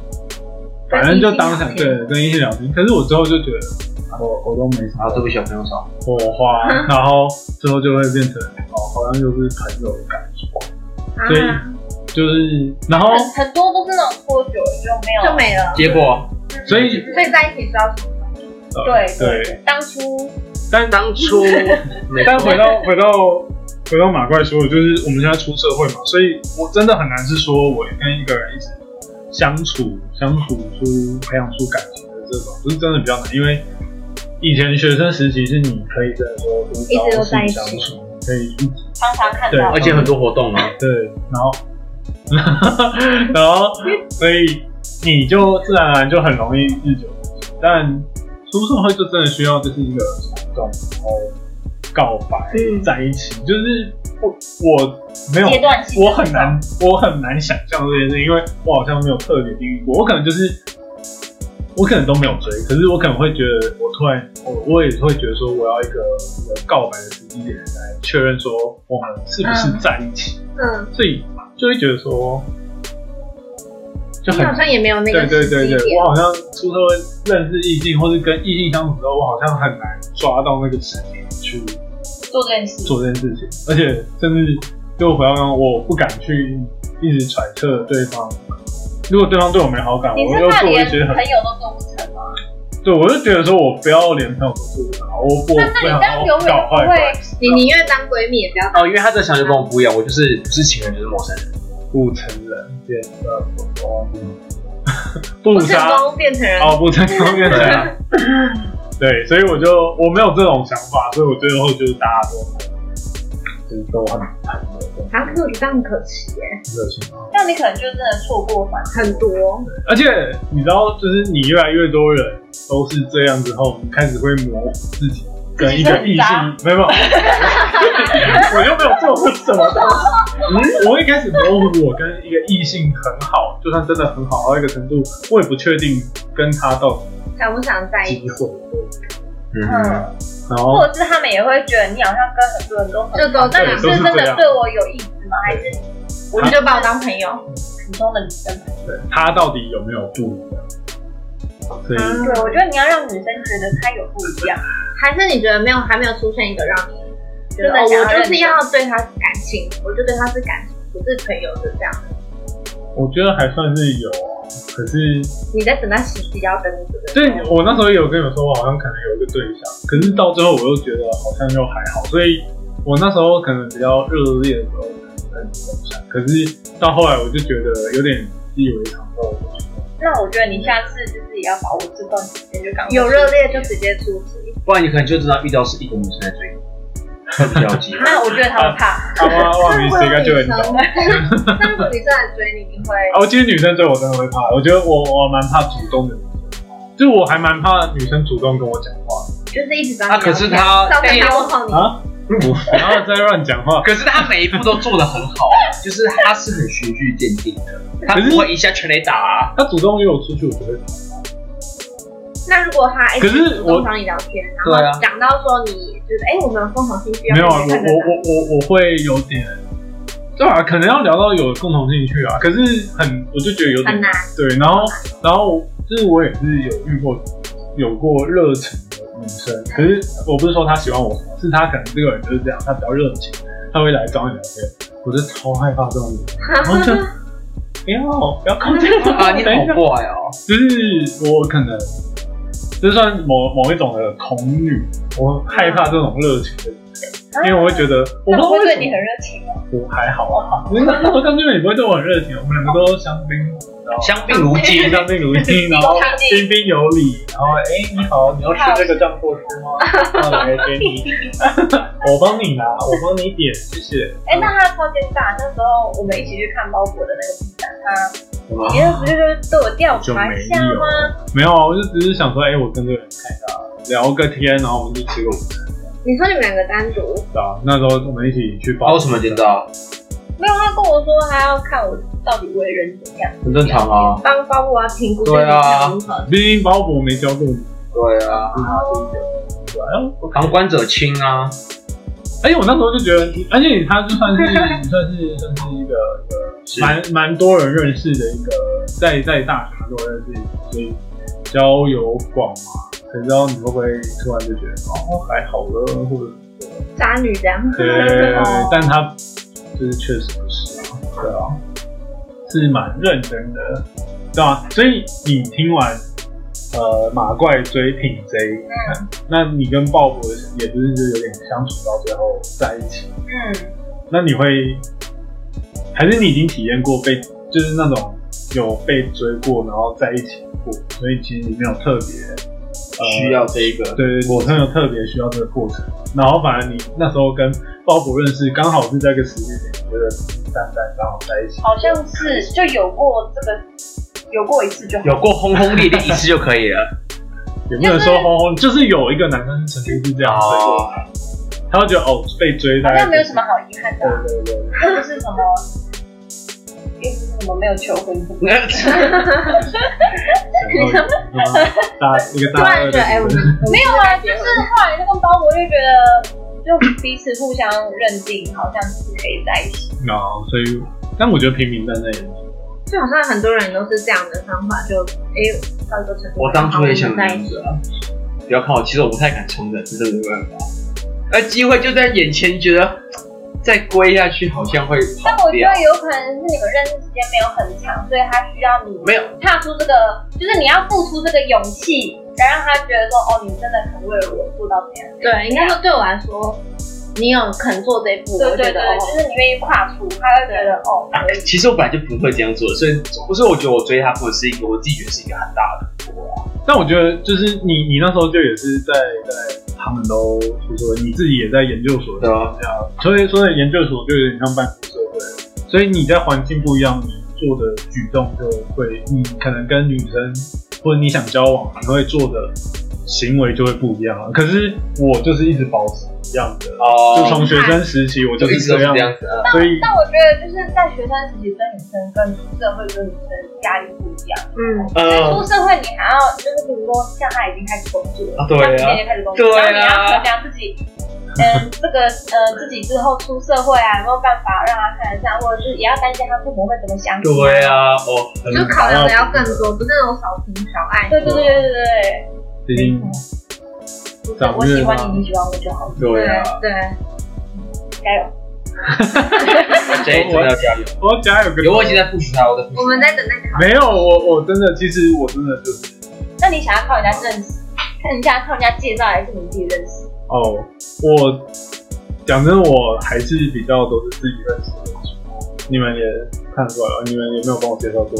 反正就当场对跟异性聊天，可是我之后就觉得我我都没什么然后这个小朋友少，火花，然后之后就会变成哦，好像就是朋友的感觉，所以啊。就是然后很很多都是那种拖久了就没有就没了。结果所以所以在一起是要呃对对，当初但当初 没但回到回到回到马怪说的，就是我们现在出社会嘛，所以我真的很难是说我跟一个人一直相处相处出培养出感情的这种，就是真的比较难，因为以前学生时期是你可以真的说就是一直都在一起相处，可以一起常常看对到，而且很多活动嘛，对，然后然后所以你就自然而然就很容易日久生情，但出社会就真的需要就是一个冲动，然后告白、嗯在一起，就是我我没有阶段性我很难我很难想象这件事，因为我好像没有特别经历过，我可能就是我可能都没有追，可是我可能会觉得我突然我我也会觉得说我要一个一个告白的时机点来确认说我们是不是在一起，嗯，所以就会觉得说就好像也没有那个对对对对，我好像出社会认识异性或是跟异性相处之后，我好像很难抓到那个时间去做这件事，做这件事情，而且甚至就回到刚刚，我不敢去一直揣测对方。如果对方对我没好感，我又是怕连做一些很朋友都做不成吗？对，我就觉得说我不要连朋友都做不成，我我那那你不想要这样永远搞坏你宁愿当闺蜜也不要当。哦，因为他这想法就跟我不一样，我就是不是情人就是陌生人，不成人变得不光不不成杀功变成人，哦，不成功变成人。对，所以我就我没有这种想法，所以我最后就是大家都就是都很很啊，可是我觉得这样很可惜耶，热情啊。这样你可能就真的错过反很多。而且你知道，就是你越来越多人都是这样之后，你开始会模糊自己跟一个异性，没有没有，我又没有做过什么东西。嗯，我一开始模糊我跟一个异性很好，就算真的很好到一个程度，我也不确定跟他到底想不想在一起？机会。嗯，嗯，然后或者是他们也会觉得你好像跟很多人都很就都好，那对你是真的对我有意思吗？还是我就把我当朋友。普通的女生？对他到底有没有不一样？所以嗯对，我觉得你要让女生觉得她有不一样。还是你觉得没有还没有出现一个让你觉得、哦、真的我就是要对他感情，我就对他是感情，不是朋友的这样。我觉得还算是有啊，可是你在等待时机要跟这个所以我那时候有跟你们说，我好像可能有一个对象，可是到最后我又觉得好像又还好，所以我那时候可能比较热烈的时候跟你分享，可是到后来我就觉得有点习以为常之后，我就觉得那我觉得你下次就是也要把握这段时间，就赶有热烈就直接出击。不然你可能就知道遇到是一个女生在追你，会比较有机会。那我觉得他会怕。阿妈万迷谁该就很那懂。那如果女生来追你，你会 啊，我其实女生追我真的会怕，我觉得我我蛮怕主动的女生，就是我还蛮怕女生主动跟我讲话就是一直找你啊可是他聊天到时候他问候你，啊，不 要再乱讲话。可是他每一步都做得很好，就是他是很循序渐进的，他可是不会一下全雷打啊。她主动约我出去，我就会跑。那如果他一可直是我找你聊天，然对啊。后讲到说你就是哎、我们有共同兴趣，没有啊，我我我我我会有点，对啊，可能要聊到有共同兴趣啊，可是很，我就觉得有点难。对，然后然后就是我也是有遇过有过热情的女生，可是我不是说她喜欢我，是她可能这个人就是这样，她比较热情，她会来找你聊天，我就超害怕这种人，然后就不要不要靠近我，啊，你等一下。好怪哦！就是我可能这算某某一种的恐女，我害怕这种热情的因为我会觉得我不会对你很热情哦。我还好啊，因为那时候刚见面你不会对我很热情，我们两个都香槟，你知道吗相敬如宾，香槟如宾，然后彬彬有礼，然后哎、你好，你要吃这个酱货吃吗？那来给你，我帮你拿，我帮你点，谢谢。哎，那他超奸诈，那时候我们一起去看包裹的那个地展，他哇你那不就是对我调查一下吗？没有啊，我就只是想说，哎、我跟这个人看一下，聊个天，然后我们就吃个午餐，你说你们两个单独，对啊，那时候我们一起去包。他为什么见到？没有，他跟我说他要看我到底为人怎样。很正常啊。帮包括要评估对啊。毕竟包伯没教过你，对啊，对啊。旁观者清啊。而且我那时候就觉得，而且他就算是 算是算是一个是一个蛮蛮多人认识的一个，在在大学蛮多人认识，所以交友广嘛，谁知道你会不会突然就觉得哦还好了，或者渣女这样。对对对对，但他就是确实不是啊，对啊，是蛮认真的，对啊、所以你听完呃马怪追品 J，嗯。那你跟鲍勃也不是就有点相处到最后在一起，嗯，那你会还是你已经体验过被就是那种有被追过，然后在一起过，所以其实你没有特别。呃需要这一个，对对，我朋友特别需要这个过程，然后反而你那时候跟鲍勃认识，刚好是在一个时间点，觉得淡淡刚好在一起。好像是就有过这个，有过一次就好。有过轰轰烈烈一次就可以了。也不能说轰轰，就是有一个男生曾经是这样追过哦，他会觉得哦被追，大概好像没有什么好遗憾的对啊，对对，又不是什么，么没有求婚。然后大一个突大二的然觉得，哎，没有啊，就是后来那个包我就觉得，就彼此互相认定，好像是可以在一起。哦所以，但我觉得平平淡淡也，就好像很多人都是这样的方法，就哎到一个程度，我当初也想这在一起。样子啊，不要看我，其实我不太敢冲的，真的没办法。而机会就在眼前，觉得再归下去好像会但我觉得。有可能是你们认识时间没有很长，所以他需要你没有，踏出这个，就是你要付出这个勇气，来让他觉得说，哦，你真的肯为了我做到这样。对，应该说对我来说，你有肯做这一步，我对对对，就觉得哦，就是你愿意跨出，他会觉得哦。其实我本来就不会这样做，所以不是我觉得我追他，或者是一个我自己觉得是一个很大的突破啊。但我觉得就是你你那时候就也是在在他们都出社会，你自己也在研究所的对啊，这样，所以所以研究所就有点像半出社会，所以你在环境不一样，你做的举动就会，你可能跟女生或者你想交往，你会做的行为就会不一样啊。可是我就是一直保持一样的，哦就哦，从学生时期我就一直这样，是这样子啊。所以但我觉得就是在学生时期跟女生跟出社会跟女生压力不一样。嗯，因为出呃，社会你还要就是比如说像他已经开始工作了，啊对啊像你也开始工作，对啊然后你要衡量自己，嗯，这个呃自己之后出社会啊，有没有办法让他看得上，或者是也要担心他父母会怎么想你。对。啊，哦，很就考量的要更多，不是那种少情少爱。对对对对对毕竟我喜欢你，你喜欢我就好，对啊，对，加油！这真的要加油。我要加油有我已经在 push 他，我在 push 我们在等那考。没有我我真的其实我真的就是那你想要靠人家认识，看人家靠人家介绍，还是你自己认识？哦，我讲真，我还是比较都是自己认识的为主。你们也看出来了，你们有没有帮我介绍过，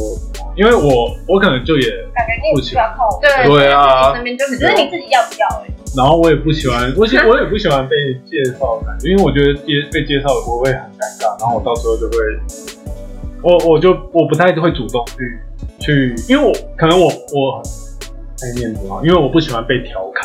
因为我我可能就也，感觉你也不需要靠我，对对啊身边就很只是你自己要不要哎。然后我也不喜欢，我喜我也不喜欢被介绍的感觉，因为我觉得介被介绍我会很尴尬，然后我到时候就会，我我就我不太会主动去去，因为我可能我我很爱面子啊，因为我不喜欢被调侃。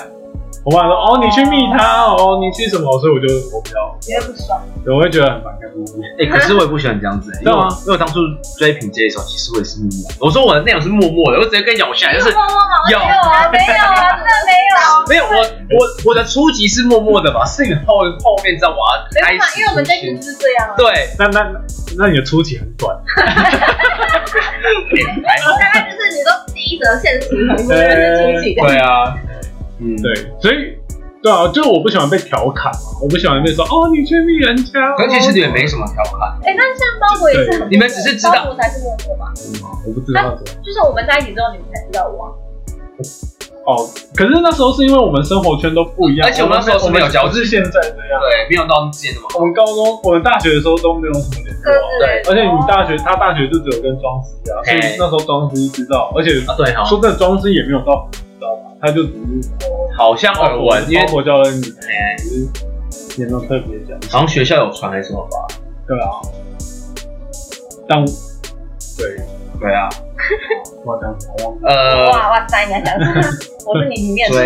我爸说：“哦，你去密他哦，你去什么？”所以我就我比较，觉得不爽，对我会觉得很反感。哎、可是我也不喜欢这样子、欸，因为我对啊因为我当初追品这一首，其实我也是默默。我说我的内容是默默的，我直接跟你讲，我现在就是有没有啊，没有啊，真的没有。没有我我我的初级是默默的吧，是你后后面知道我要开始，因为我们这集就是这样啊。对，那那那你的初级很短，大概就是你都第一则现实回复认识出席的。对啊，嗯，对，所以对啊，就是我不喜欢被调侃嘛，我不喜欢被说哦，你去密人家哦，可其实你们没什么调侃，哎，那像包裹也是很你们只是知道包裹才是默默嘛，我不知道就是我们在一起之后你们才知道我啊。哦。可是那时候是因为我们生活圈都不一样，而且我们那时候是没有交集不是现在这样。对，没有到之前那么好。我们高中、我们大学的时候都没有什么联络啊，对而且你大学，他大学就只有跟庄司啊，所以那时候庄司知道，而且啊，对哈，说真的，庄司也没有到他就只是好像耳闻，因为包括教恩你，哎只是也没有特别讲，好像学校有传还是什么吧？对啊，但对，对啊，我讲什么忘了。呃，哇哇塞，你还讲什么？我是你里面的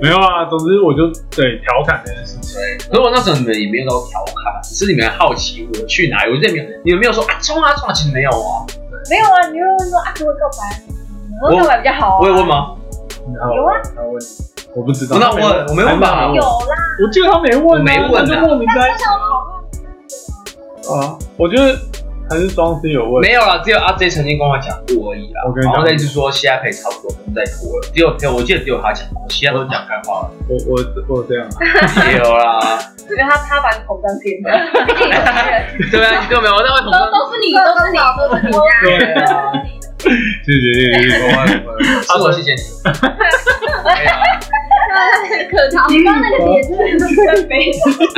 没有啊，总之我就对调侃这件事情。可是我那时候你们也没有到调侃，只是你们好奇我去哪里，我就没有，你们没有说啊冲啊冲啊，其实没有啊。没有啊，你会问说啊，可不可以告白？我告白比较好啊。我有问？吗？有啊他问你，我不知道。那我我没问吧有啦，我记得他没问没问就莫名在但是想讨论。啊，我觉得还是庄司有问。没有啦，只有阿 J 曾经跟我讲过而已啦。我跟你讲然后类似说现在可以差不多不用再拖了，只有只有我记得只有他讲过，其他都是讲干话了。我我我这样啊，也 有啦，我觉得他他蛮口当天的，对啊，你都没有，我在为什都？都是你，都是你，都是你对家。啊，谢谢谢谢谢谢，是我谢谢你。可逃。你刚刚那个点是很悲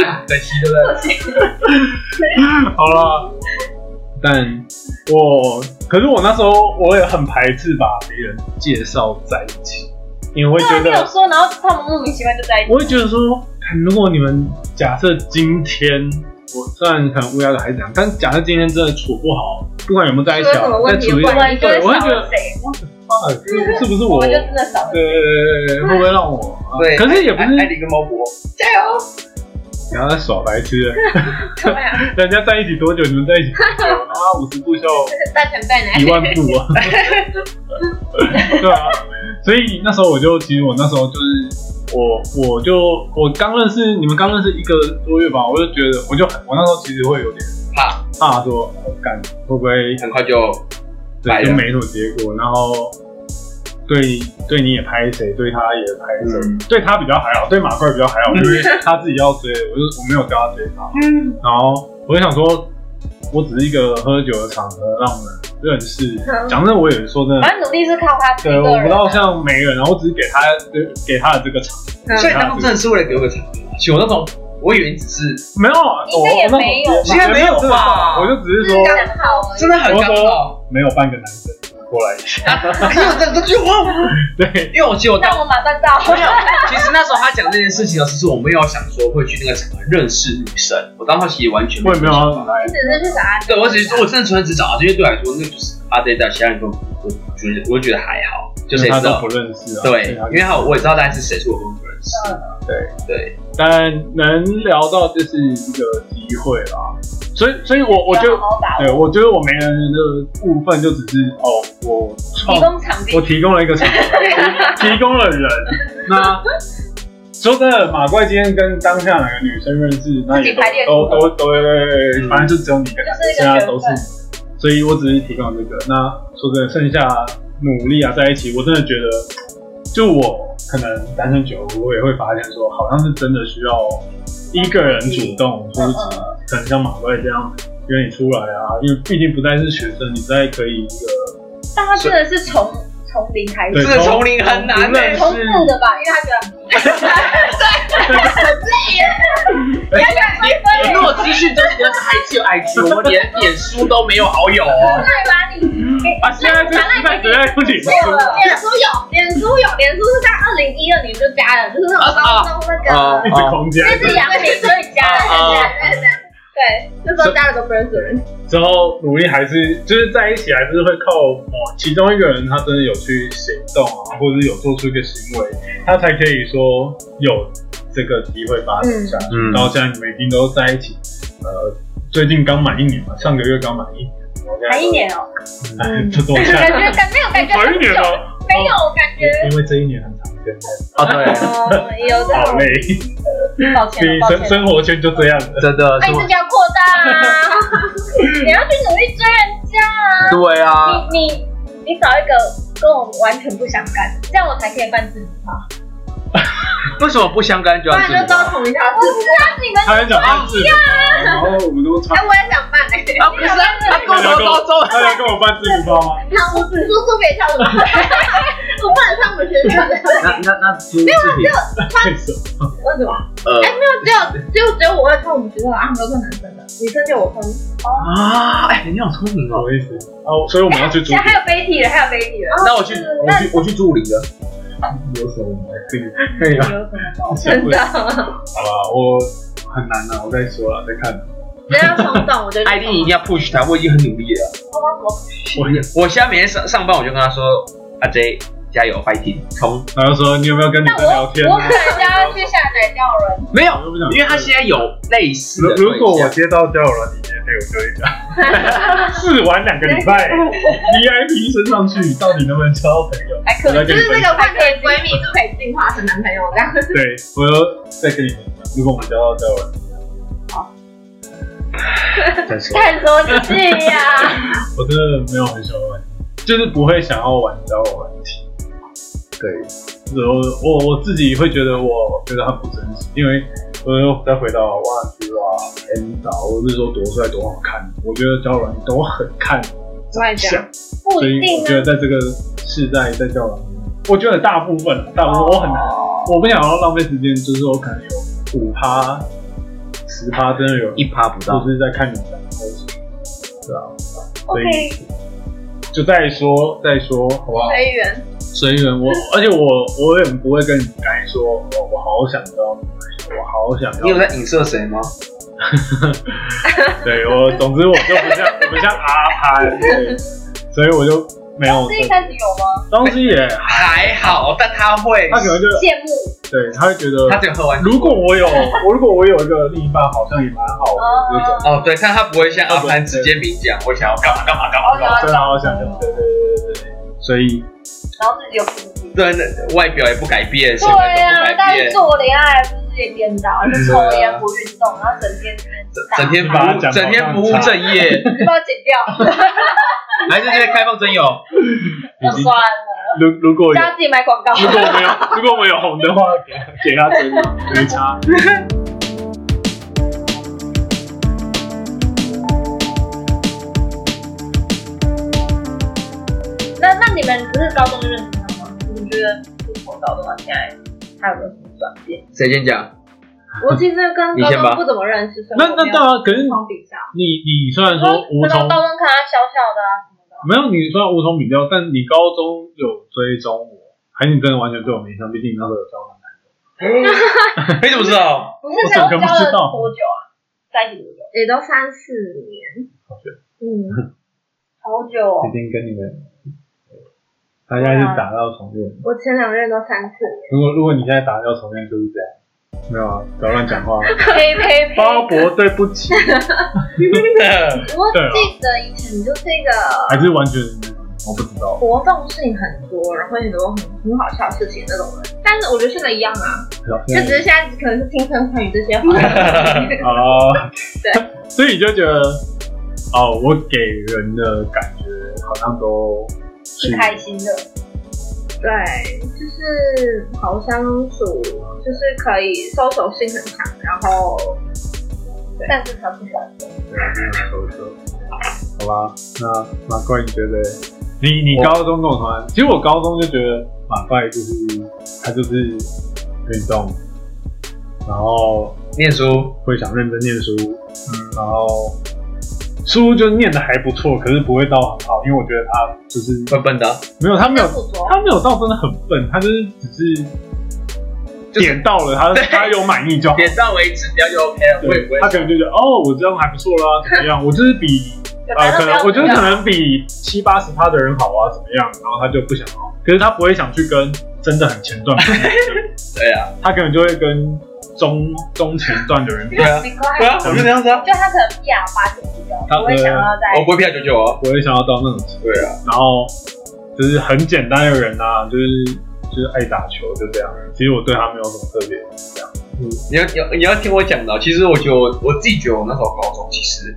啊可惜对不对？好了，但我可是我那时候我也很排斥把别人介绍在一起，因为我会觉得，说，然后他们莫名其妙就在一起。我会觉得说，看如果你们假设今天。我虽然可能乌鸦的孩子讲，但假设今天真的处不好，不管有没有在一起啊出了什么，问题再处一会我们就对，我会觉得少了，谁？啊是是不是我？我们就对真的少了。对对对对，会不会让我？啊对，可是也不是，艾迪跟猫博，加油！然后在耍白痴了。对啊，人家在一起多久？你们在一起多久？他 妈五十步笑大前辈呢？一万步啊！对啊，所以那时候我就，其实我那时候就是我，我就我刚认识你们，刚认识一个多月吧，我就觉得，我就很我那时候其实会有点怕，怕说，呃干会不会很快就。对就没什么结果，然后对对你也拍谁，对他也拍谁，嗯。对他比较还好，对马怪比较还好，因为他自己要追，我就我没有叫他追他，嗯，然后我就想说，我只是一一个喝酒的场合，让我们认识。讲真的，我也说真的，反正努力是靠他自己对，我不知道像媒人，然后我只是给他给他的这个场合，所以当初真的是为了给我个场合嘛？其实我那种，我以为你只是没有啊，应该也没有吧应该没有吧我就只是说，刚好真的很刚好。没有半个男生过来一下，你有这这句话吗？对，因为我记得我当那我马上到。没有，其实那时候他讲这件事情的时候，其实我没有想说会去那个场合认识女生，我当时其实完全我也没有要想法。来你，只是去找阿。对，我只是我真的纯粹只找他，因为对我来说，那就是阿 J 在其他人跟我，我觉得我觉得还好，就谁知道他都不？认识啊，对，因为他我也知道大概是谁，是我根本不认识。对。对，但能聊到这是一个机会啦，所以所以我我就好好把握对我觉得我没人的部分就只是哦，我创提供场地我，提供了一个场地，提 提供了人。那说真的，马怪今天跟当下哪个女生认识，那也都都都对，反正就只有你跟他，其他都是你。所以我只是提供这个。那说真的，剩下努力啊，在一起，我真的觉得，就我可能单身久，我也会发现说，好像是真的需要一个人主动出击，可能像马怪这样约你出来啊，因为毕竟不再是学生，你再可以一个但他真的是从从零开对始，这个丛林很难从不认识从负的吧，因为他觉得 联络资讯都是只有 IG 有 IG，我们连脸书都没有好友哦。太把你啊，现在这个时代谁在用脸书？错了。脸书有，脸书有，脸书是在二零一二年就加了，就是那种高中那个，一直空间。那是杨明所以加了，对对对对，那时候加了都不认识人，之后努力还是就是在一起，还是会靠某其中一个人，他真的有去行动啊，或者是有做出一个行为，他才可以说有这个机会发生下去。嗯。到现在你们已经都在一起，呃，最近刚满一年嘛，上个月刚满一年，还一年哦，嗯，就多感下，觉感没有感觉满一年了，没有感觉，因为这一年很长见，哦，对，哦，有这种，好累，抱歉了，抱所以生。生活圈就这样了。真的是我爱自己要扩大啊，你要去努力追人家啊，对啊，你你你找一个跟我完全不相干的，这样我才可以办自己趴。为什么不相干就不要自己然就都同一条是不是？你们他很想办自己，然后我们都差哎，我也想办哎，啊？不是啊，他跟我说高中他要跟我办自己包吗？那我只说说别跳舞，我不能唱我们学校的，那那那朱志平，为什么？为什么？呃哎，没有，只有只有只有我会唱我们学校的，啊，没有唱男生的，女生就我唱。啊，哎，你好聪明哦。什么意思？哦，所以我们要去租现在还有飞体了，还有飞体了，那我去，我去，我去朱武林的。有什么毛病？可以啊，有什么包？真的，好吧，我很难啊，我再说了，再看。不要冲动我就。艾迪一定要 push 他，我已经很努力了。我我现在每天上上班，我就跟他说，阿 J 加油，fighting，冲！然后说你有没有跟女生聊天啊我我可？能就要去下载交友软没有，因为他现在有类似的如如果我接到交友软体接配，我就会讲，试玩两个礼拜，VIP 升上去，到底能不能交到朋友？还可以就是这。个换成闺蜜就可以进化成男朋友这样。对，我要再跟你们讲。如果我们交到交友软件，好，再说。看说自己呀。我真的没有很喜欢玩，就是不会想要玩交友软体。对，我我我自己会觉得，我觉得他不真实，因为我又再回到哇去哇很早，我不是说多帅多好看，我觉得交友软件都很看外向所以一定啊。我觉得在这个世代在交友软件，我觉得大部分大部分我很难，我不想要浪费时间，就是我可能有五趴十趴真的有一趴不到就。是在看你长得开心，对啊，所 OK，以就再说再说好不好？随缘。随缘，我而且我我也不会跟你改说，我，我好想要，我好想要。你有在影射谁吗？对我，总之我就不像 我不像阿潘，对所以我就没有是一开始有吗？当时也，还好，但他会，他可能就羡慕对他会觉得他，只有喝完。如果我有我如果我有一个另一半，好像也蛮好的这种，哦，对，但他不会像阿潘直接明讲，我想要干嘛干嘛干嘛干嘛。真的好想要，对对对对对，所以然后自己有腹肌。对，那外表也不改变，对都不，啊但是做恋爱不是也颠倒，就抽烟不运动，然后整天整天不整天不务正业，就把它剪掉，还是这边开放真有？那算了，如如果有自己买广告。如果我们有如果没有红的话，给他给他真没差。那那你们不是高中就认识他吗？你们觉得从高中到现在，他有没有什么转变？谁先讲？我其实跟你先吧高中不怎么认识，所以那那我没有当然可是。你你虽然说无从高中看他小小的啊什么的，没有，你虽然无从比较，但你高中有追踪我，还是你真的完全对我没印象？毕竟你那时候有交男朋友。你怎么知道？不是交知道了多久啊？在一起多久？也都三四年，好久嗯，好久哦已。经跟你们，大家是打到重练。我前两任都三次，如果如果你现在打到重练就是这样，没有啊，不要乱讲话。呸呸呸！包博，对不起，我记得以前就是一个还是完全我不知道。活动性很多，然后很多很很好笑的事情那种人。但是我觉得现在一样啊，就只是现在可能是青春参与这些好笑的事情。啊，对，所以你就觉得，哦，我给人的感觉好像都是开心的，对，就是好相处，就是可以搜索性很强，然后但是他不喜欢。对，没有收手。好吧，那马怪，你觉得？你你高中跟我同班，其实我高中就觉得马怪就是他就是运动，然后念书，会想认真念书，嗯，然后书就念的还不错，可是不会到很好，因为我觉得他就是笨笨的，没有他没有，他没有到真的很笨，他就是只是就是点到了，他对他有满意就好。点到为止，不要就 OK 了。我也不会他可能就觉得哦，我这样还不错啦，怎么样？我就是比呃，可能我觉得可能比七八十趴的人好啊，怎么样？然后他就不想要，可是他不会想去跟真的很前段的人，对啊，他可能就会跟中中前段的人比对。啊，对啊，我就这样子啊。就他可能 PR 八九九他九，不会想要在我不会 P 九九啊。我会想要到那种程度，对啊，然后就是很简单的人啊，就是就是爱打球，就这样。其实我对他没有什么特别这样。你要你要你要听我讲的哦。其实我觉得我我自己觉得我那时候高中，其实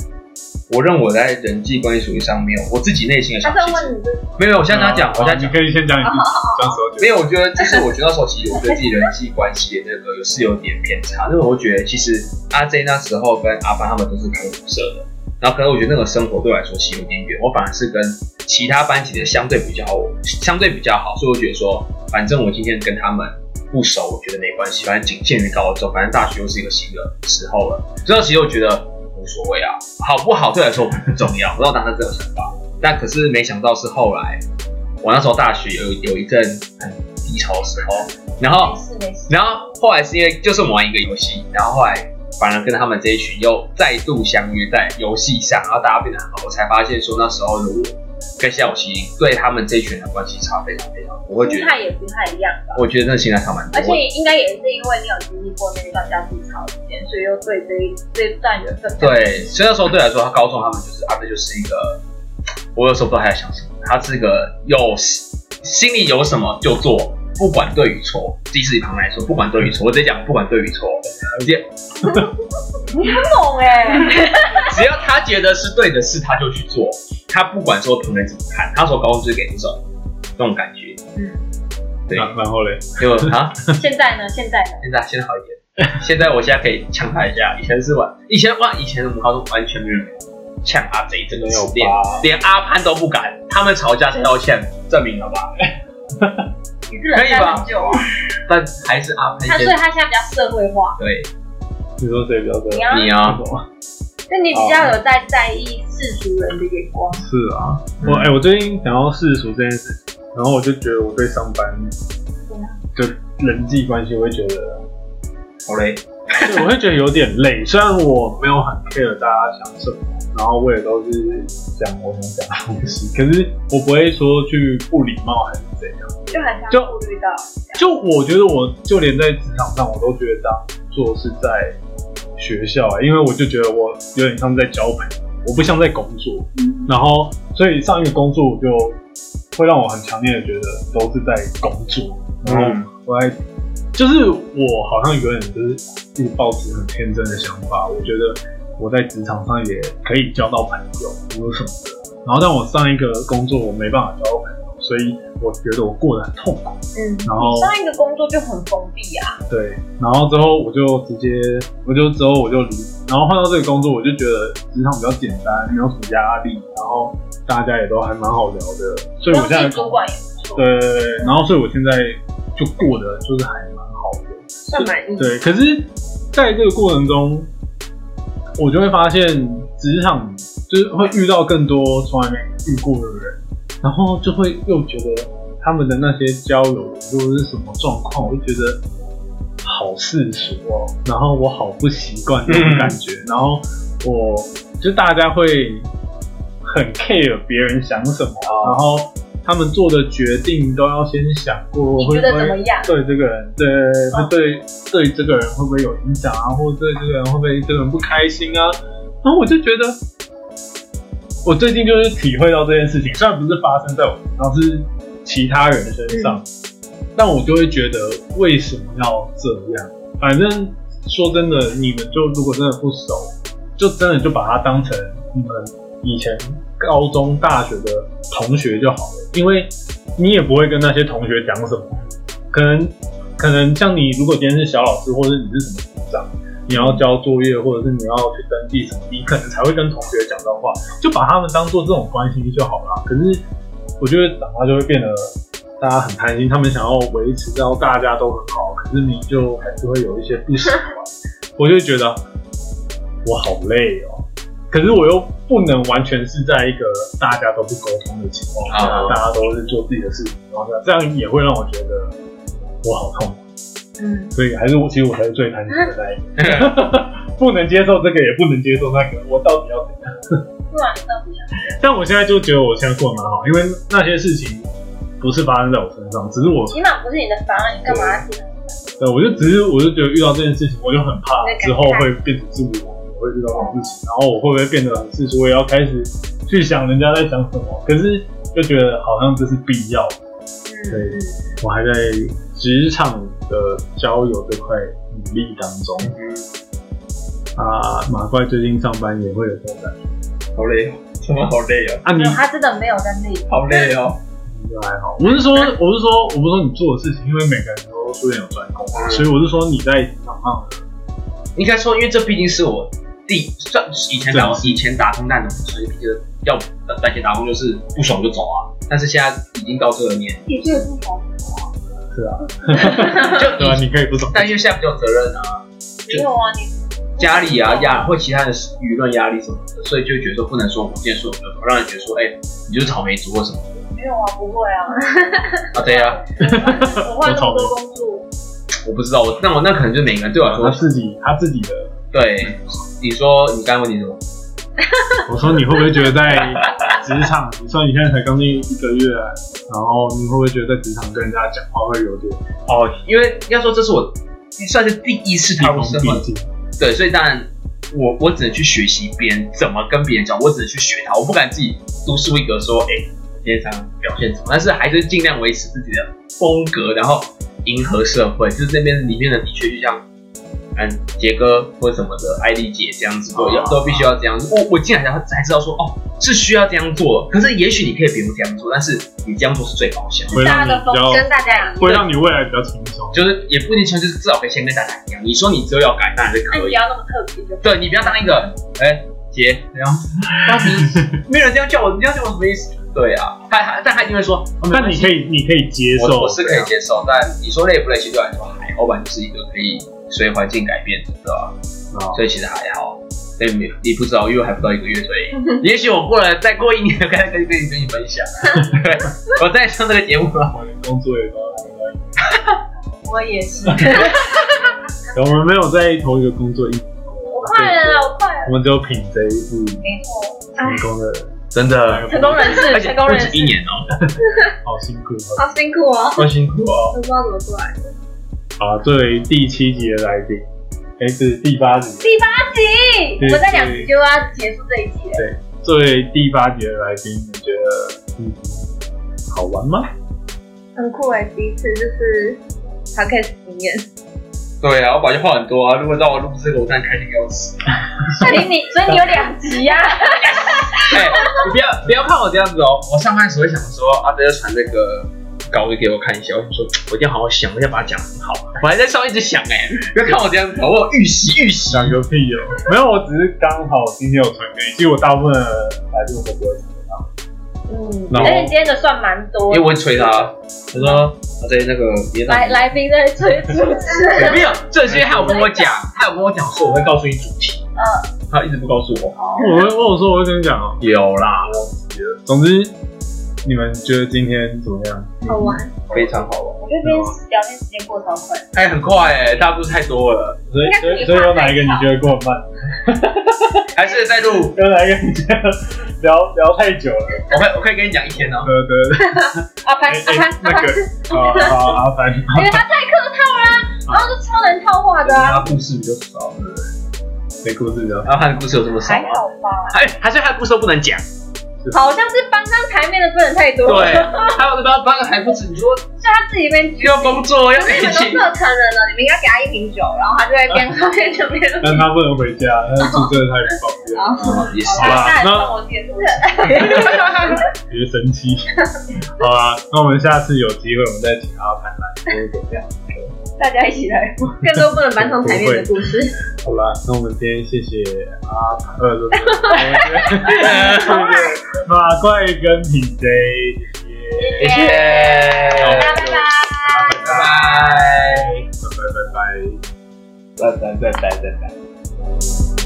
我认为我在人际关系属性上没有我自己内心的他想法。其实在问你这没有，我现在跟他讲，我现在讲。你可以先讲你自己，这样子我觉得没有，我觉得就是我觉得那时候其实我对自己人际关系的那个有是有点偏差，因为我觉得其实阿 J 那时候跟阿凡他们都是康复社的，然后可能我觉得那个生活对我来说其实有点远，我反而是跟其他班级的相对比较好，相对比较好，所以我觉得说，反正我今天跟他们不熟，我觉得没关系，反正仅限于高中，反正大学又是一个新的时候了，所以其实我觉得无所谓啊，好不好对我来说不重要，我知道当时这种想法，但可是没想到是后来，我那时候大学有有一阵很低潮的时候，然后然后后来是因为就是我们玩一个游戏，然后后来反而跟他们这一群又再度相约在游戏上，然后大家变得很好，我才发现说那时候的我跟夏小琪对他们这一群人的关系差非常非常多，我会觉得，心态也不太一样吧。我觉得那心态差蛮多而。且应该也是因为你有经历过那段家庭潮时间，所以又对这一这一段缘分。对，所以那时候对我来说，他高中他们就是啊，这就是一个，我有时候不知道他在想什么，他是个有心里有什么就做，不管对与错。即使以旁来说，不管对与错，我直接讲不管对与错，直接 你很猛哎、只要他觉得是对的事，他就去做，他不管说旁人怎么看。他说高中就是给这种这种感觉，嗯对，然然后嘞，结果啊，现在呢？现在呢？现在现在好一点，现在我现在可以呛他一下，以前是完，以前哇，以前我们高中完全没有人呛阿贼真的没有词，连？连阿潘都不敢，他们吵架才道歉，证明了吧？你是冷战很久啊？但还是阿潘他所以他现在比较社会化，对你说谁比较多？你啊你啊，就你比较有在在意世俗人的眼光。是啊，我哎、我最近想要世俗这件事情，然后我就觉得我对上班就人际关系，我会觉得，好累，对我会觉得有点累。虽然我没有很 care 大家想什么，然后我也都是讲我想讲的东西，可是我不会说去不礼貌还是怎样。就很像就顾虑到，就我觉得我就连在职场上，我都觉得当做是在学校、啊，因为我就觉得我有点像在交朋友，我不像在工作。然后，所以上一个工作我就会让我很强烈的觉得都是在工作。然后嗯我在，就是我好像有点就是一直抱持很天真的想法，我觉得我在职场上也可以交到朋友或者什么的。然后，但我上一个工作我没办法交到朋友，所以我觉得我过得很痛苦。嗯，然后上一个工作就很封闭啊，对，然后之后我就直接，我就之后我就离，然后换到这个工作，我就觉得职场比较简单，没有什么压力，然后大家也都还蛮好聊的，所以我现在主管也不错，对对对，对然后所以我现在就过得就是还蛮好的，算满意。对，可是在这个过程中，我就会发现职场就是会遇到更多从来没遇过的人，然后就会又觉得他们的那些交友或者是什么状况，我就觉得好世俗哦，然后我好不习惯这种感觉，然后我就大家会很 care 别人想什么，然后他们做的决定都要先想过你觉会不会得怎么样？对这个人，对会对对这个人会不会有影响啊，或者对这个人会不会这个人不开心啊？然后我就觉得，我最近就是体会到这件事情，虽然不是发生在我身上，是其他人身上，但我就会觉得为什么要这样？反正说真的，你们就如果真的不熟，就真的就把它当成你们以前高中、大学的同学就好了，因为你也不会跟那些同学讲什么，可能可能像你，如果今天是小老师，或者你是什么组长，你要交作业，或者是你要去登记什么，你可能才会跟同学讲到话，就把他们当做这种关系就好了。可是我觉得长大就会变得大家很贪心，他们想要维持到大家都很好，可是你就还是会有一些不喜欢，我就觉得我好累哦。可是我又不能完全是在一个大家都不沟通的情况下，哦大家都是做自己的事情的情况下，这样也会让我觉得我好痛苦。嗯，所以还是我，其实我才是最贪心的那一个，不能接受这个，也不能接受那个，我到底要怎样？不然你到底要但我现在就觉得我现在过得蛮好，因为那些事情不是发生在我身上，只是我，起码不是你的方案，你干嘛？对，我就只是我就觉得遇到这件事情，我就很怕之后会变成是我，我会遇到这种事情，然后我会不会变得很世俗，我也要开始去想人家在想什么，可是就觉得好像这是必要的。对嗯，我还在职场的交友这块努力当中。啊，马怪最近上班也会有这种感觉，好累哦，真的好累哦，啊，你他真的没有在累。好累哦。就还好。我是说，我是说，我不是说你做的事情，因为每个人都术业有专攻所以我是说你在职场上的，应该说，因为这毕竟是我第算以前打以前打工那种，所以毕竟要在以前打工就是不爽就走啊。但是现在已经到这个年，的确不好，是啊，就对啊，你可以不懂，但因为现在比较有责任啊，没有啊，你家里啊压或其他的舆论压力什么的，所以就觉得说不能说我今天说我让人觉得说，哎、你就是草莓族或什么没有啊，不会啊，啊？对啊，我换那么多工作，我不知道，我那我那可能就每个人对我来说，他自己他自己的。对你说你刚刚问你什么？我说你会不会觉得在职场，虽然你现在才刚进一个月，然后你会不会觉得在职场跟人家讲话会有点哦，因为要说这是我算是第一次踏入社会？对，所以当然我我只能去学习别人怎么跟别人讲，我只能去学他，我不敢自己独树一格说，哎、今天想表现什么，但是还是尽量维持自己的风格，然后迎合社会。就是那边里面的的确就像嗯杰哥或者什么的，艾丽姐这样子，都要哦都必须要这样子。我我进来才才知道说，哦，是需要这样做，可是也许你可以不用这样做，但是你这样做是最保险。会让你比较，跟大家一样。会让你未来比较轻松。就是也不一定全，就是至少可以先跟大家一样。你说你之后要改，当然是可以你不。要那么特别。对你不要当一个哎姐，然后当时 没有人这样叫我，你这样叫我什么意思？对啊，他他但他一定会说，哦、但你可以，你可以接受，我我是可以接受，但你说累不累，其实对我来说还好吧，就是一个可以随环境改变的，对吧？啊所以其实还好。所以你你不知道，因为还不到一个月，所以 也许我过了再过一年，可以跟跟跟你跟你分享。对，我在上这个节目了。我的工作也都我也是，我们没有在同一个工作一，我快了，我快了。我们只有品这一次没错，成功的，真的，成功人士，而且成功人士不止一。年哦，好辛苦哦。好辛苦哦，好辛苦哦。都不知道怎么过来。好，作为第七集的来宾，哎，这是第八集，第八集，我们在两集就要结束这一集了。对，作为第八集的来宾，你觉得嗯好玩吗？很酷哎，第一次就是 podcast 经验。对啊，我本来就话很多啊，如果让我录这个，我当然开心要死。所以你，所以你有两集呀、哎、你不要不要看我这样子哦，我上班时会想说，阿德要传这个稿子给我看一下，我想说，我一定要好好想，我一定要把它讲很好。我还在上面一直想、哎，不要看我这样子哦，我有预习预习。想个屁哦！没有，我只是刚好今天有传给你，其实我大部分的来宾我都不会传到。嗯，然后而且今天的算蛮多因为。我会催他，我说阿德那个别让来来宾在催主持人，没有，这些他有跟我讲，他有跟我讲说我会告诉你主题，嗯，他一直不告诉我。我会我有说我会跟你讲哦。有啦，总之，你们觉得今天怎么样？好玩，非常好玩，我觉得今天聊天时间过超快。哎，很快哎，大故事太多了，所以所以所以有哪一个你觉得过很慢？还是在录，有哪一个你觉得聊聊太久了？我可以我可以跟你讲一天哦。对对对，阿潘，哎阿潘哎，那阿潘，个好好阿凡，因为他太客套啦，然后就超能套话的啊，他故事比较少，对不对？没故事的。然后他的故事有这么少吗？还好吧？还还是他的故事都不能讲？好像是搬张台面的不能太多，对，还有搬搬个还不止，你说是他自己边又要工作要可是你们都是培训，有成人了，你们应该给他一瓶酒，然后他就会边喝边就边录。但他不能回家，他住真的太不方便，好啦那那我解释。别生气。好啦，那我们下次有机会，我们再请阿凡来说怎么样？大家一起来，更多不能搬上台面的故事。好了，那我们今天谢谢阿二，马怪跟品 J，谢谢，拜拜，拜拜，拜拜拜拜，拜拜拜拜拜拜。